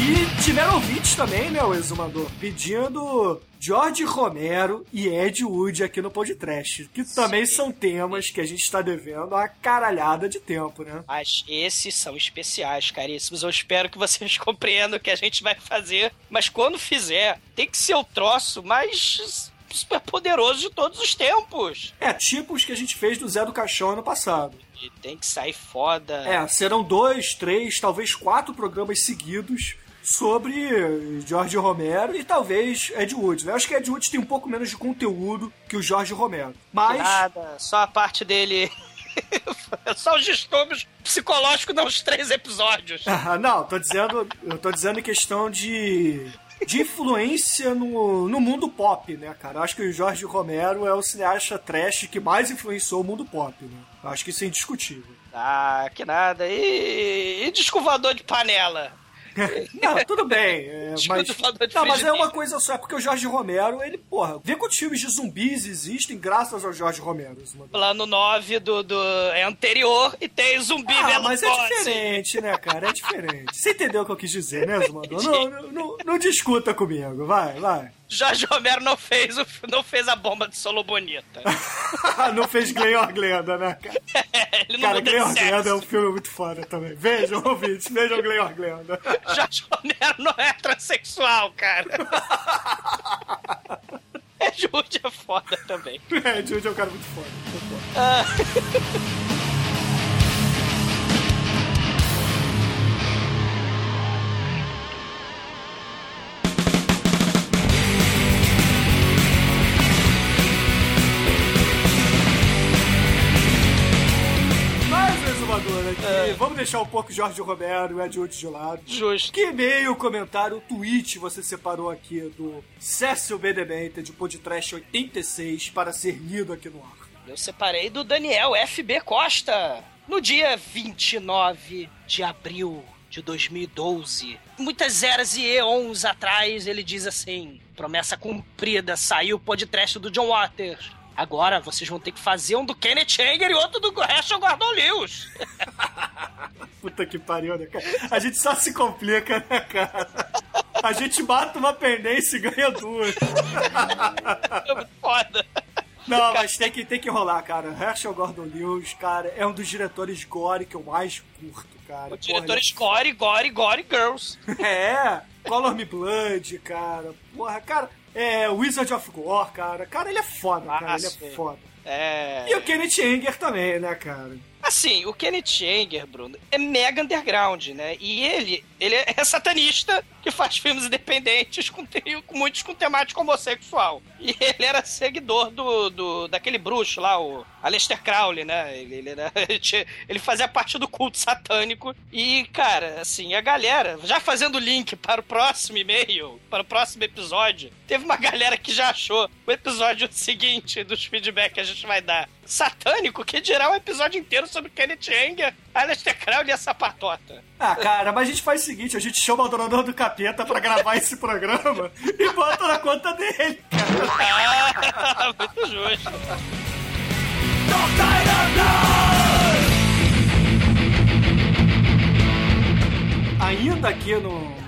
E tiveram ouvintes também, né, o exumador, pedindo George Romero e Ed Wood aqui no podcast, que também são temas que a gente está devendo uma caralhada de tempo, né? Mas esses são especiais, caríssimos. Eu espero que vocês compreendam o que a gente vai fazer. Mas quando fizer, tem que ser o troço mais super poderoso de todos os tempos. É, tipos que a gente fez do Zé do Caixão ano passado. E tem que sair foda. É, serão dois, três, talvez quatro programas seguidos sobre George Romero e talvez Ed Wood. né? Eu acho que Ed Wood tem um pouco menos de conteúdo que o Jorge Romero. Mas. Nada, só a parte dele. só os distúrbios psicológicos nos três episódios. Ah, não, tô dizendo, eu tô dizendo em questão de de influência no, no mundo pop, né, cara? Eu acho que o Jorge Romero é o cineasta trash que mais influenciou o mundo pop, né? Eu acho que isso é indiscutível. Ah, que nada. E, e disco voador de panela? Não, tudo bem, é, mas... Não, mas é uma coisa só, é porque o Jorge Romero, ele, porra, vê quantos filmes de zumbis existem graças ao Jorge Romero. mano. Plano 9 do, do, é anterior e tem zumbi Ah, vendo mas é diferente, né, cara? É diferente. Você entendeu o que eu quis dizer, né, Zumador? Não, não, não, não discuta comigo, vai, vai. Jorge Romero não fez, o, não fez a bomba de Solo Bonita. não fez Glenn Glenda, né, cara? Ele não Cara, Glenn de sexo. Glenda é um filme muito foda também. Vejam, ouvintes, vejam Glenn Glenda. Jorge Romero não é transexual, cara. É Jude é foda também. É, Jude é um cara muito foda. Muito foda. Mas, aqui, vamos deixar um pouco Jorge Romero e Ed Wood de lado. Justo. Que e-mail, comentário, tweet você separou aqui do Cécio Bedemente de Podcast 86 para ser lido aqui no ar? Eu separei do Daniel FB Costa. No dia 29 de abril de 2012, muitas eras e eons atrás, ele diz assim: promessa cumprida, saiu o podcast do John Waters. Agora vocês vão ter que fazer um do Kenneth Anger e outro do Rachel Gordon Lewis. Puta que pariu, né, cara? A gente só se complica, né, cara? A gente mata uma pendência e ganha duas. É foda. Não, mas tem que, tem que rolar, cara. Herschel Gordon Lewis, cara, é um dos diretores gore que eu mais curto, cara. O diretor Gore, Gore, Gore Girls. É, Color Me Blood, cara. Porra, cara, é Wizard of Gore, cara. Cara, ele é foda, cara. Ah, Ele é foda. É. E o Kenneth Anger também, né, cara? Assim, o Kenneth Anger, Bruno, é mega underground, né? E ele, ele é satanista que faz filmes independentes com, com muitos com temática homossexual. E ele era seguidor do, do daquele bruxo lá, o Aleister Crowley, né? Ele, ele, era- ele fazia parte do culto satânico. E, cara, assim, a galera, já fazendo link para o próximo e-mail, para o próximo episódio, teve uma galera que já achou o episódio seguinte dos feedback que a gente vai dar satânico, que dirá um episódio inteiro sobre Kenneth Anger, Aleister Crowley e a sapatota. Ah, cara, mas a gente faz o seguinte: a gente chama o Adorador do Capeta pra gravar esse programa e bota na conta dele, cara. Ah, muito justo. Ainda aqui no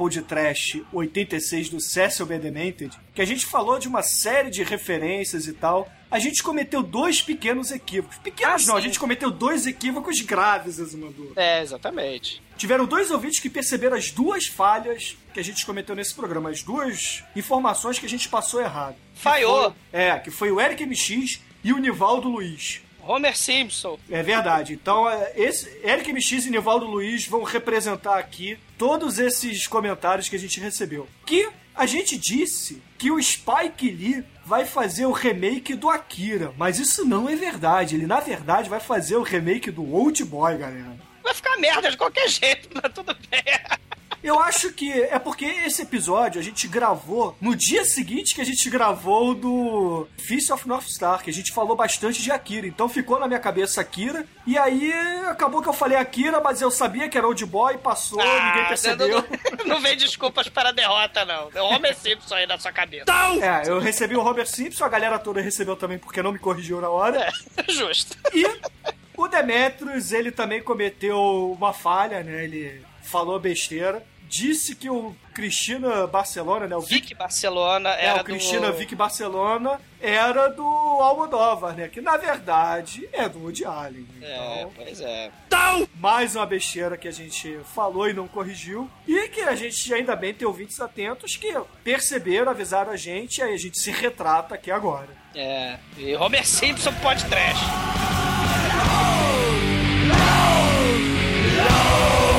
podcast 86 do Cecil B. Demented, que a gente falou de uma série de referências e tal, a gente cometeu dois pequenos equívocos. Pequenos Ah, não, a sim. gente cometeu dois equívocos graves, Azumador. É, exatamente. Tiveram dois ouvintes que perceberam as duas falhas que a gente cometeu nesse programa, as duas informações que a gente passou errado. Falhou. é, que foi o Eric MX e o Nivaldo Luiz. Homer Simpson. É verdade. Então, é, esse, Eric MX e Nivaldo Luiz vão representar aqui todos esses comentários que a gente recebeu. Que A gente disse que o Spike Lee vai fazer o remake do Akira, mas isso não é verdade. Ele, na verdade, vai fazer o remake do Old Boy, galera. Vai ficar merda de qualquer jeito, mas tudo bem. Eu acho que é porque esse episódio a gente gravou no dia seguinte que a gente gravou do Fist of North Star, que a gente falou bastante de Akira. Então ficou na minha cabeça Akira. E aí acabou que eu falei Akira, mas eu sabia que era Old Boy, passou, ninguém percebeu. Não, não, não vem desculpas para a derrota, não. O Homer Simpson aí na sua cabeça. É, eu recebi o Homer Simpson, a galera toda recebeu também porque não me corrigiu na hora. É, justo. E o Demetrius, ele também cometeu uma falha, né? Ele falou besteira. Disse que o Cristina Barcelona, né? O Vic, Vic Barcelona é, era o Cristina do... Vic Barcelona era do Almodóvar, né? Que na verdade é do Woody Allen. É, Então, pois é. mais uma besteira que a gente falou e não corrigiu. E que a gente ainda bem tem ouvintes atentos que perceberam, avisaram a gente, e aí a gente se retrata aqui agora. É. E Homer Simpson pode trash. E,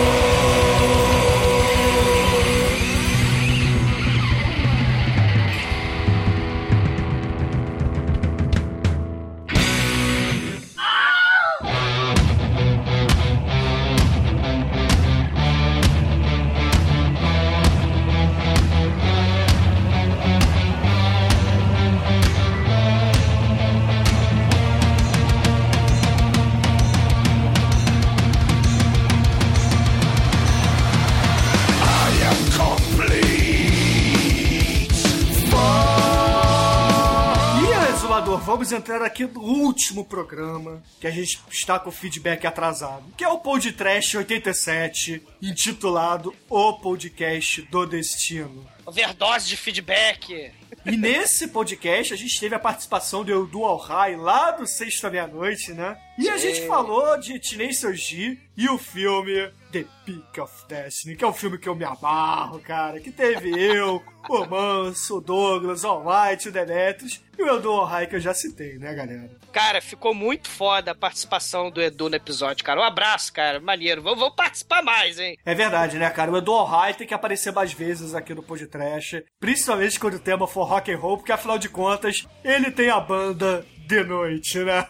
vamos entrar aqui no último programa, que a gente está com o feedback atrasado, que é o Podcast 87, intitulado O Podcast do Destino. Overdose de feedback. E nesse podcast a gente teve a participação do Edu Alhai lá do Sexta Meia-Noite, né? E a gente falou de Tenacious G e o filme The Peak of Destiny, que é um filme que eu me amarro, cara. Que teve eu, o Manso, o Douglas, o Might, o Demetrius e o Edu Alhai que eu já citei, né, galera? Cara, ficou muito foda a participação do Edu no episódio, cara. Um abraço, cara. Maneiro. Vou, vou participar mais, hein? É verdade, né, cara? O Edu Alhai tem que aparecer mais vezes aqui no podcast, principalmente quando o tema for rock and roll, porque afinal de contas, ele tem a banda de noite, né?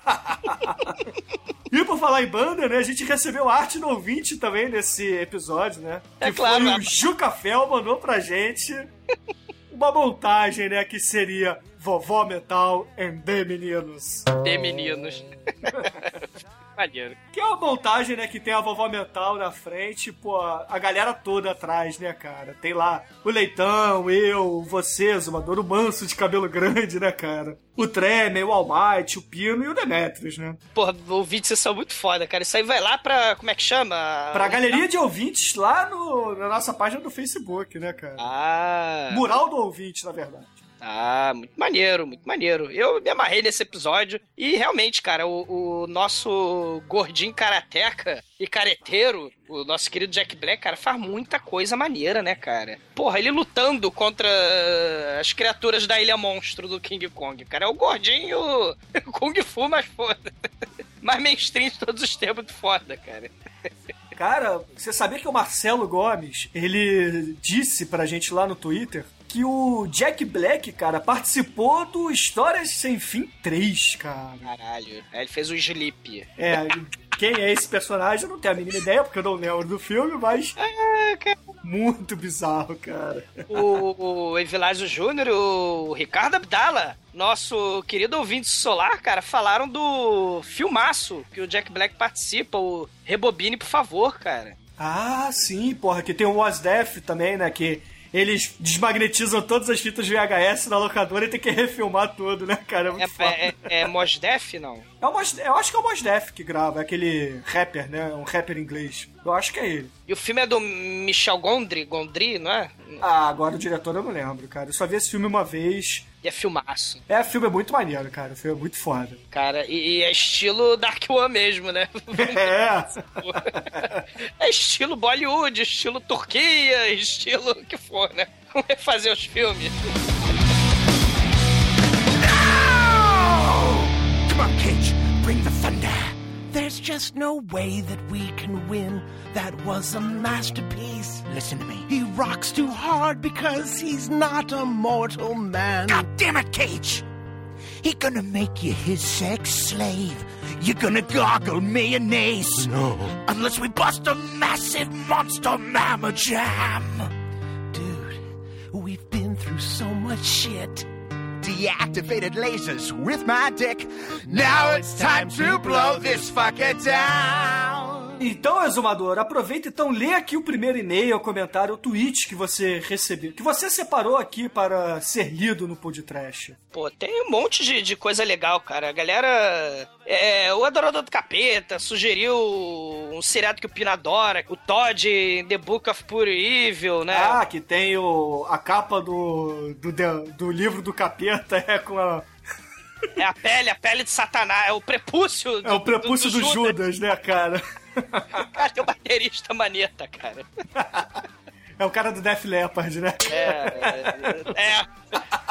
e por falar em banda, né, a gente recebeu arte no ouvinte também nesse episódio, né? É que claro, foi o Juca Fel mandou pra gente uma montagem, né, que seria Vovó Metal and The Meninos. De meninos. Maneiro. Que é uma montagem, né, que tem a vovó metal na frente, pô, a galera toda atrás, né, cara? Tem lá o Leitão, eu, você, Zumador, o Manso de cabelo grande, né, cara? O Tremer, o Almighty, o Pino e o Demetrius, né? Porra, ouvintes, vocês são muito foda, cara. Isso aí vai lá pra. Como é que chama? Pra galeria de ouvintes lá no, na nossa página do Facebook, né, cara? Ah. Mural do ouvinte, na verdade. Ah, muito maneiro, muito maneiro. Eu me amarrei nesse episódio e realmente, cara, o, o nosso gordinho karateca e careteiro, o nosso querido Jack Black, cara, faz muita coisa maneira, né, cara? Porra, ele lutando contra as criaturas da Ilha Monstro do King Kong, cara. É o gordinho Kung Fu mais foda. Mais mainstream de todos os tempos foda, cara. Cara, você sabia que o Marcelo Gomes, ele disse pra gente lá no Twitter que o Jack Black, cara, participou do Histórias Sem Fim 3, cara. Caralho. Ele fez o Sleep. É, quem é esse personagem eu não tenho a mínima ideia, porque eu não lembro do filme, mas Ah, muito bizarro, cara. o, o Evilásio Júnior o Ricardo Abdala, nosso querido ouvinte solar, cara, falaram do filmaço que o Jack Black participa, o Rebobine, por favor, cara. Ah, sim, porra, que tem o Was Death também, né, que eles desmagnetizam todas as fitas VHS na locadora e tem que refilmar tudo, né, cara? É muito É, foda. é, é Mos Def, não? É o Mos- eu acho que é o Mos Def que grava, é aquele rapper, né? Um rapper inglês. Eu acho que é ele. E o filme é do Michel Gondry, Gondry, não é? Ah, agora o diretor eu não lembro, cara. Eu só vi esse filme uma vez. E é filmaço, É, filme é muito maneiro, cara. O filme é muito foda. cara. E, e é estilo Dark One mesmo, né? É. É estilo Bollywood, estilo Turquia, estilo o que for, né? Vamos refazer os filmes. There's just just no way that we can win. That was a masterpiece. Listen to me. He rocks too hard because he's not a mortal man. God damn it, Cage! He gonna make you his sex slave. You're gonna gargle mayonnaise. No. Unless we bust a massive monster mamma jam. Dude, we've been through so much shit. Deactivated lasers with my dick. Now it's time to blow this fucker down. Então, exumador, aproveita então, lê aqui o primeiro e-mail, comentário, o tweet que você recebeu, que você separou aqui para ser lido no podcast. Pô, tem um monte de, de coisa legal, cara. A galera. É, o Adorador do Capeta sugeriu um seriado que o Pina adora, o Todd The Book of Pure Evil, né? Ah, que tem o, a capa do, do, do livro do capeta é com a, É a pele, a pele de Satanás, é o prepúcio é o prepúcio do, do, do Judas, né, cara? Cara, tem o baterista maneta, cara. É o cara do Def Leppard, né? É, é, é.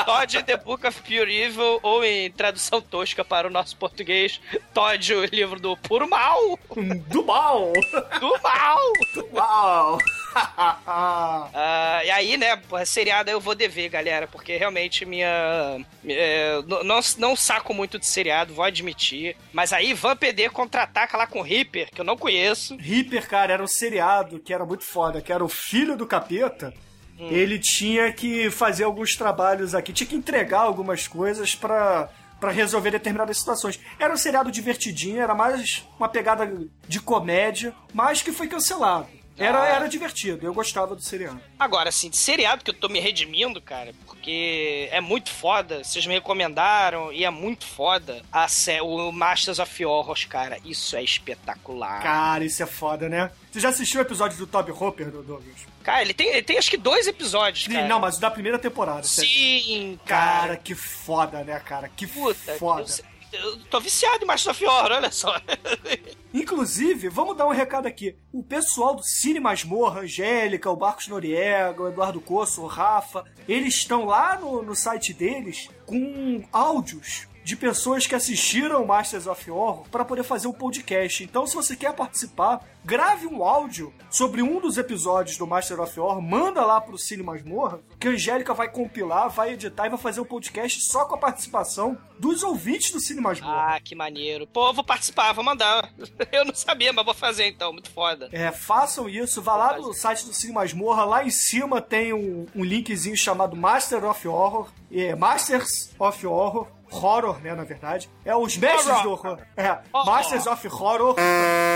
Todd The Book of Pure Evil, ou em tradução tosca para o nosso português, Todd, o livro do puro mal. Do mal! Do mal! Do mal! uh, e aí, né, porra, seriado eu vou dever, galera, porque realmente minha. É, não, não saco muito de seriado, vou admitir. Mas aí, Van PD contra-ataca lá com Reaper, que eu não conheço. Reaper, cara, era um seriado que era muito foda, que era o filho do capeta. Hum. Ele tinha que fazer alguns trabalhos aqui, tinha que entregar algumas coisas para para resolver determinadas situações. Era um seriado divertidinho, era mais uma pegada de comédia, mas que foi cancelado. Era, era divertido, eu gostava do seriado. Agora, assim, de seriado que eu tô me redimindo, cara, porque é muito foda, vocês me recomendaram e é muito foda a sé o Masters of Horrors, cara. Isso é espetacular. Cara, isso é foda, né? Você já assistiu o episódio do Toby Hopper, do Douglas? Cara, ele tem, ele tem acho que dois episódios, cara. Não, mas o da primeira temporada. Sim, cara. Cara, que foda, né, cara? Que Puta, foda. Eu, eu tô viciado em Masters of Horror, olha só. Inclusive, vamos dar um recado aqui. O pessoal do Cine Masmorra, Angélica, o Marcos Noriega, o Eduardo Coço, o Rafa, eles estão lá no, no site deles com áudios de pessoas que assistiram Masters of Horror para poder fazer um podcast. Então, se você quer participar, grave um áudio sobre um dos episódios do Master of Horror, manda lá pro Cine Masmorra, que a Angélica vai compilar, vai editar e vai fazer um podcast só com a participação dos ouvintes do Cine Masmorra. Ah, que maneiro. Pô, vou participar, vou mandar. Eu não sabia, mas vou fazer então, muito foda. É, façam isso, vá lá no site do Cine Masmorra, lá em cima tem um, um linkzinho chamado Master of Horror, é, Masters of Horror, horror, né, na verdade. É os mestres Horror. do horror. É, Horror. Masters of Horror.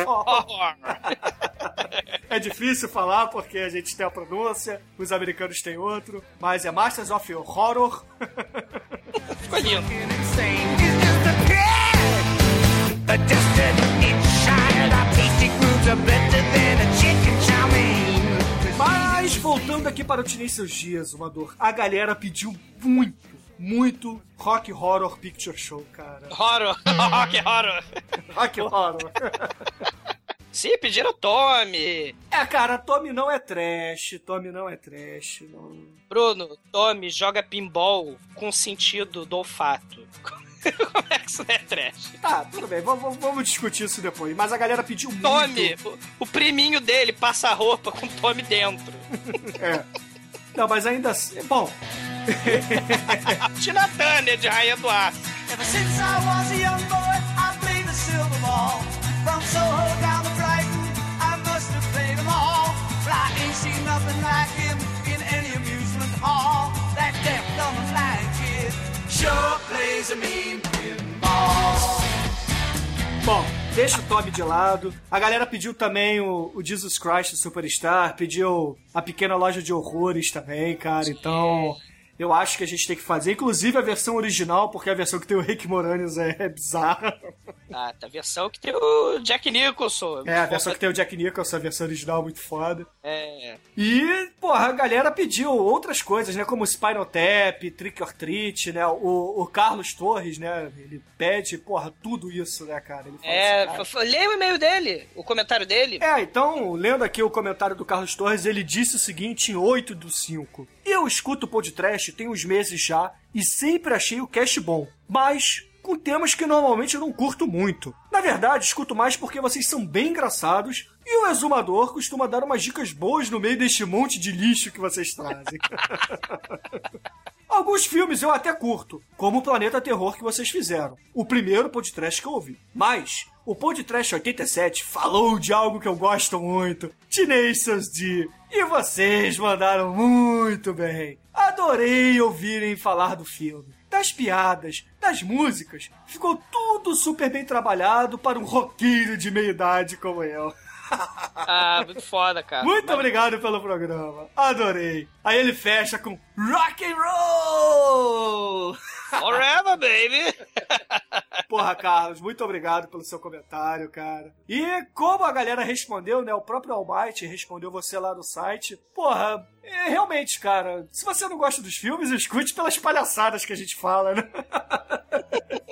Horror. É difícil falar porque a gente tem a pronúncia, os americanos têm outro, mas é Masters of Horror. Ficou lindo. Mas voltando aqui para o Tirei Seus Dias, uma dor. A galera pediu muito, muito Rock Horror Picture Show, cara. Horror. Rock horror. Rock Horror. Sim, pediram Tommy. É, cara, Tommy não é trash, Tommy não é trash. Não... Bruno, Tommy joga pinball com sentido do olfato. Como é que isso não é trash? Tá, tudo bem, vamos, vamos discutir isso depois. Mas a galera pediu muito. Tommy, o, o priminho dele passa a roupa com Tommy dentro. É. Não, mas ainda assim. Bom, Tina Turner de Rainha do Aço. Ever since I was a young boy, I played the silver ball. From Soho down to Brighton, I must have played them all. But I ain't seen nothing like him in any amusement hall. That deaf, dumb, and blind kid sure plays a mean pinball. Bom, deixa o Tommy de lado. A galera pediu também o, o Jesus Christ Superstar, pediu a pequena loja de horrores também, cara. Então, eu acho que a gente tem que fazer. Inclusive a versão original, porque a versão que tem o Rick Moranis é, é bizarra. Ah, tá a versão que tem o Jack Nicholson. É, a versão que tem o Jack Nicholson, a versão original é muito foda. É. E, porra, a galera pediu outras coisas, né? Como Spinal Tap, Trick or Treat, né? O, o Carlos Torres, né? Ele pede, porra, tudo isso, né, cara? É, assim, cara, lê o e-mail dele, o comentário dele. É, então, lendo aqui o comentário do Carlos Torres, ele disse o seguinte em 8 do 5. Eu escuto o podcast tem uns meses já e sempre achei o cast bom, mas com temas que normalmente eu não curto muito. Na verdade, escuto mais porque vocês são bem engraçados e o exumador costuma dar umas dicas boas no meio deste monte de lixo que vocês trazem. Alguns filmes eu até curto, como o Planeta Terror que vocês fizeram. O primeiro podcast que eu ouvi. Mas, o podcast 87 falou de algo que eu gosto muito. Tenacious D. E vocês mandaram muito bem. Adorei ouvirem falar do filme. Das piadas, das músicas. Ficou tudo super bem trabalhado para um roqueiro de meia idade como eu. Ah, muito foda, cara. Muito obrigado pelo programa. Adorei. Aí ele fecha com Rock and Roll! Forever, baby! Porra, Carlos, muito obrigado pelo seu comentário, cara. E como a galera respondeu, né? O próprio Almighty respondeu você lá no site. Porra, é, realmente, cara, se você não gosta dos filmes, escute pelas palhaçadas que a gente fala, né?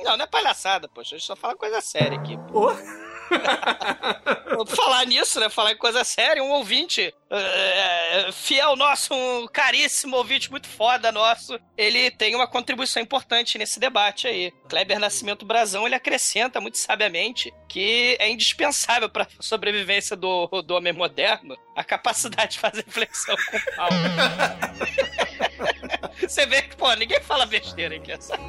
Não, não é palhaçada, poxa. A gente só fala coisa séria aqui. Ô. Vou falar nisso, né? Falar em coisa séria, um ouvinte é, fiel nosso, um caríssimo ouvinte muito foda nosso, ele tem uma contribuição importante nesse debate aí. Kleber Nascimento Brazão, ele acrescenta muito sabiamente que é indispensável para a sobrevivência do, do homem moderno a capacidade de fazer flexão com pau. Você vê que, pô, ninguém fala besteira aqui, sabe?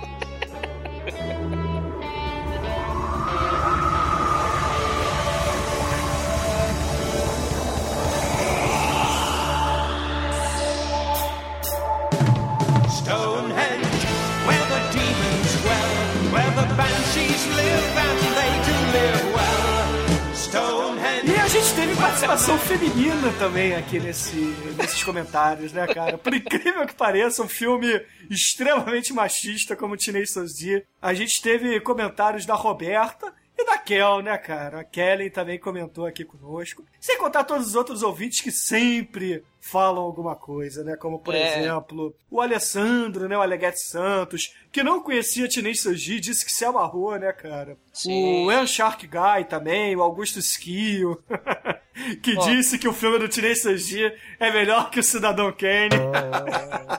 Participação feminina também aqui nesse, nesses comentários, né, cara? Por incrível que pareça, um filme extremamente machista como Tenacious D. A gente teve comentários da Roberta e da Kel, né, cara? A Kellen também comentou aqui conosco. Sem contar todos os outros ouvintes que sempre falam alguma coisa, né? Como, por É. exemplo, o Alessandro, né? O Aleguete Santos, que não conhecia Tenacious D, disse que se amarrou, né, cara? Sim. O Ian Shark Guy também, o Augusto Schio, que disse que o filme do Tenacious D é melhor que o Cidadão Kane.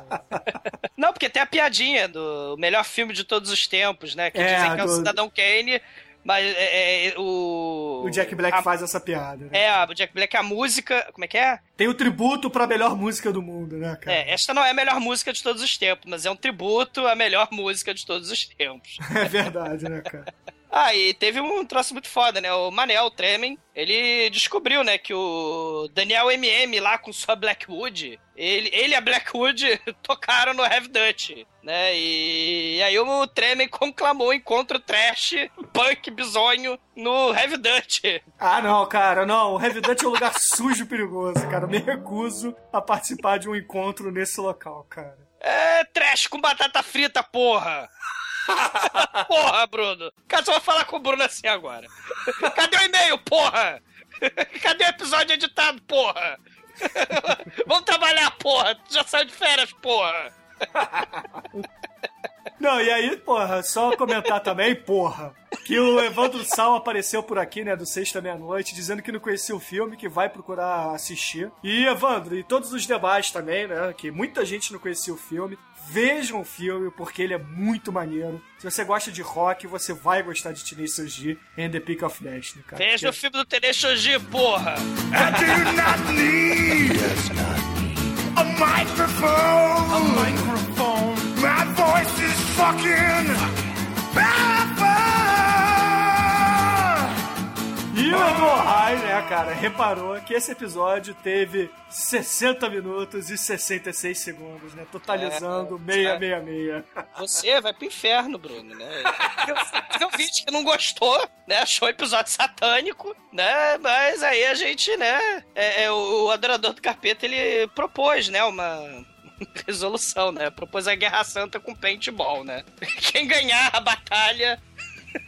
Não, porque tem a piadinha do melhor filme de todos os tempos, né? Que É, dizem que é o do- Cidadão Kane, mas é, é, o. O Jack Black a- faz essa piada, né? É, o Jack Black, a música. Como é que é? Tem o tributo pra melhor música do mundo, né, cara? É, esta não é a melhor música de todos os tempos, mas é um tributo à melhor música de todos os tempos. É verdade, né, cara? Ah, e teve um troço muito foda, né? O Manel Tremen, ele descobriu, né, que o Daniel MM lá com sua Blackwood, ele, ele e a Blackwood tocaram no Heavy Dutch, né? E, e aí o Tremen conclamou o encontro trash, punk, bizonho no Heavy Dutch. Ah, não, cara, não. O Heavy Dutch é um lugar sujo e perigoso, cara. Eu me recuso a participar de um encontro nesse local, cara. É trash com batata frita, porra! porra, Bruno! Cara, só vou falar com o Bruno assim agora. Cadê o e-mail, porra? Cadê o episódio editado, porra? Vamos trabalhar, porra! Tu já saiu de férias, porra! Não, e aí, porra, só comentar também, porra, que o Evandro Sal apareceu por aqui, né, do Sexta Meia-Noite, dizendo que não conhecia o filme, que vai procurar assistir. E, Evandro, e todos os demais também, né, que muita gente não conhecia o filme. Vejam o filme, porque ele é muito maneiro. Se você gosta de rock, você vai gostar de Tenacious D and the Peak of Destiny, cara. Veja o filme do Tenechoji, porra! I do not need a microphone. A microphone. My voice is fucking powerful. E o Rai, né, cara, reparou que esse episódio teve 60 minutos e 66 segundos, né? Totalizando É, 666. Você vai pro inferno, Bruno, né? Teve um vídeo que não gostou, né? Achou o episódio satânico, né? Mas aí a gente, né? É, é, o, o adorador do capeta, ele propôs, né? Uma resolução, né? Propôs a Guerra Santa com paintball, né? Quem ganhar a batalha...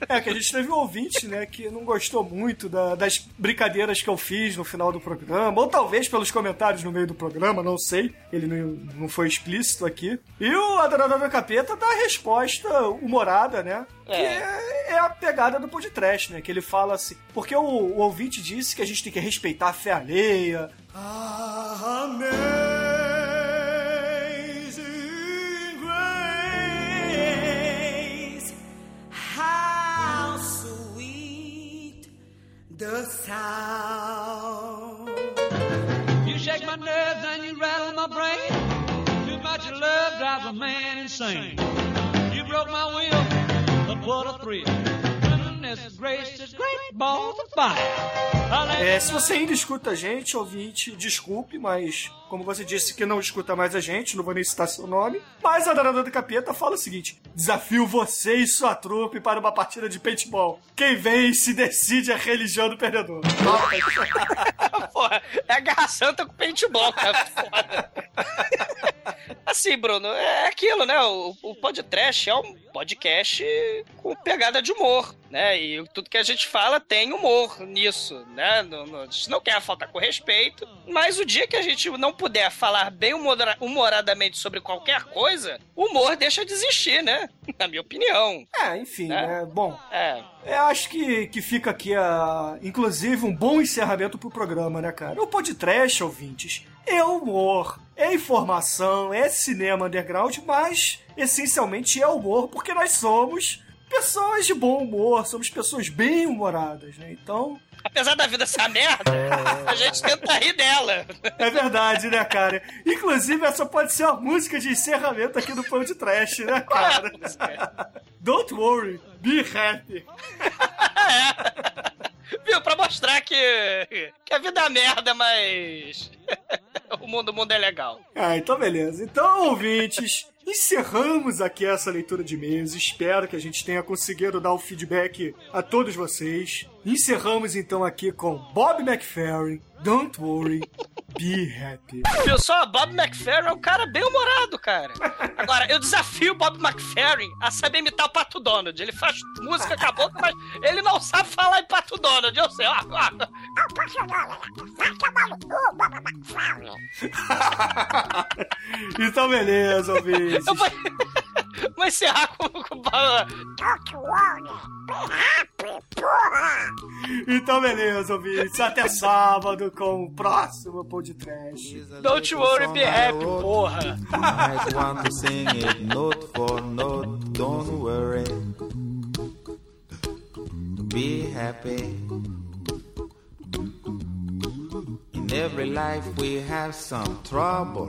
É, que a gente teve um ouvinte, né, que não gostou muito da- das brincadeiras que eu fiz no final do programa, ou talvez pelos comentários no meio do programa, não sei, ele não, não foi explícito aqui. E o do Capeta dá a resposta humorada, né, que é, é a pegada do podcast, né, que ele fala assim, porque o, o ouvinte disse que a gente tem que respeitar a fé alheia. Amazing sound. You shake my nerves and you rattle my brain. Too much love drives a man insane. You broke my will, but what a thrill. Goodness gracious, great balls of fire. É, se você ainda escuta a gente, ouvinte, desculpe, mas como você disse que não escuta mais a gente, não vou nem citar seu nome. Mas a Danada do Capeta fala o seguinte: desafio você e sua trupe para uma partida de paintball. Quem vence decide a religião do perdedor. Porra, é a Guerra Santa com paintball, cara. Foda. Assim, Bruno, é aquilo, né? O, o podcast é um podcast com pegada de humor, né? E tudo que a gente fala tem humor nisso, né? No, no, a gente não quer faltar com respeito, mas o dia que a gente não puder falar bem humora- humoradamente sobre qualquer coisa, o humor deixa de existir, né? Na minha opinião. É, enfim, né? Bom, É. eu acho que, que fica aqui, a, inclusive, um bom encerramento pro programa, né, cara? O podcast, ouvintes, é humor, é informação, é cinema underground, mas essencialmente é humor, porque nós somos pessoas de bom humor, somos pessoas bem humoradas, né? Então, Apesar da vida ser uma merda, a gente tenta rir dela. é verdade, né, cara? Inclusive, essa pode ser a música de encerramento aqui do Pão de Trash, né, cara? Don't worry, be happy. Viu? Pra mostrar que, que a vida é merda, mas o mundo, o mundo é legal. Ah, então beleza. Então, ouvintes, encerramos aqui essa leitura de e-mails. Espero que a gente tenha conseguido dar o feedback a todos vocês. Encerramos então aqui com Bob McFerrin, Don't Worry, Be Happy. Viu só? Bob McFerrin é um cara bem humorado, cara. Agora, eu desafio o Bob McFerrin a saber imitar o Pato Donald. Ele faz música com a boca, mas ele não sabe falar em Pato Donald. Eu sei, ó. ó. Então beleza, ouvintes. Eu vou, encerrar com, com o Bob. Então beleza, ouvintes. Até sábado com o próximo Pão de Trash. Don't worry, be happy, porra. might want to sing it note for note. Don't worry. Be happy. In every life we have some trouble.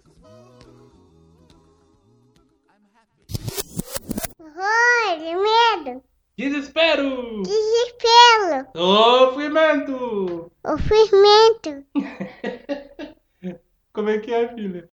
Horror, medo, Desespero! desespero, Sofrimento! sofrimento. Como é que é, filha?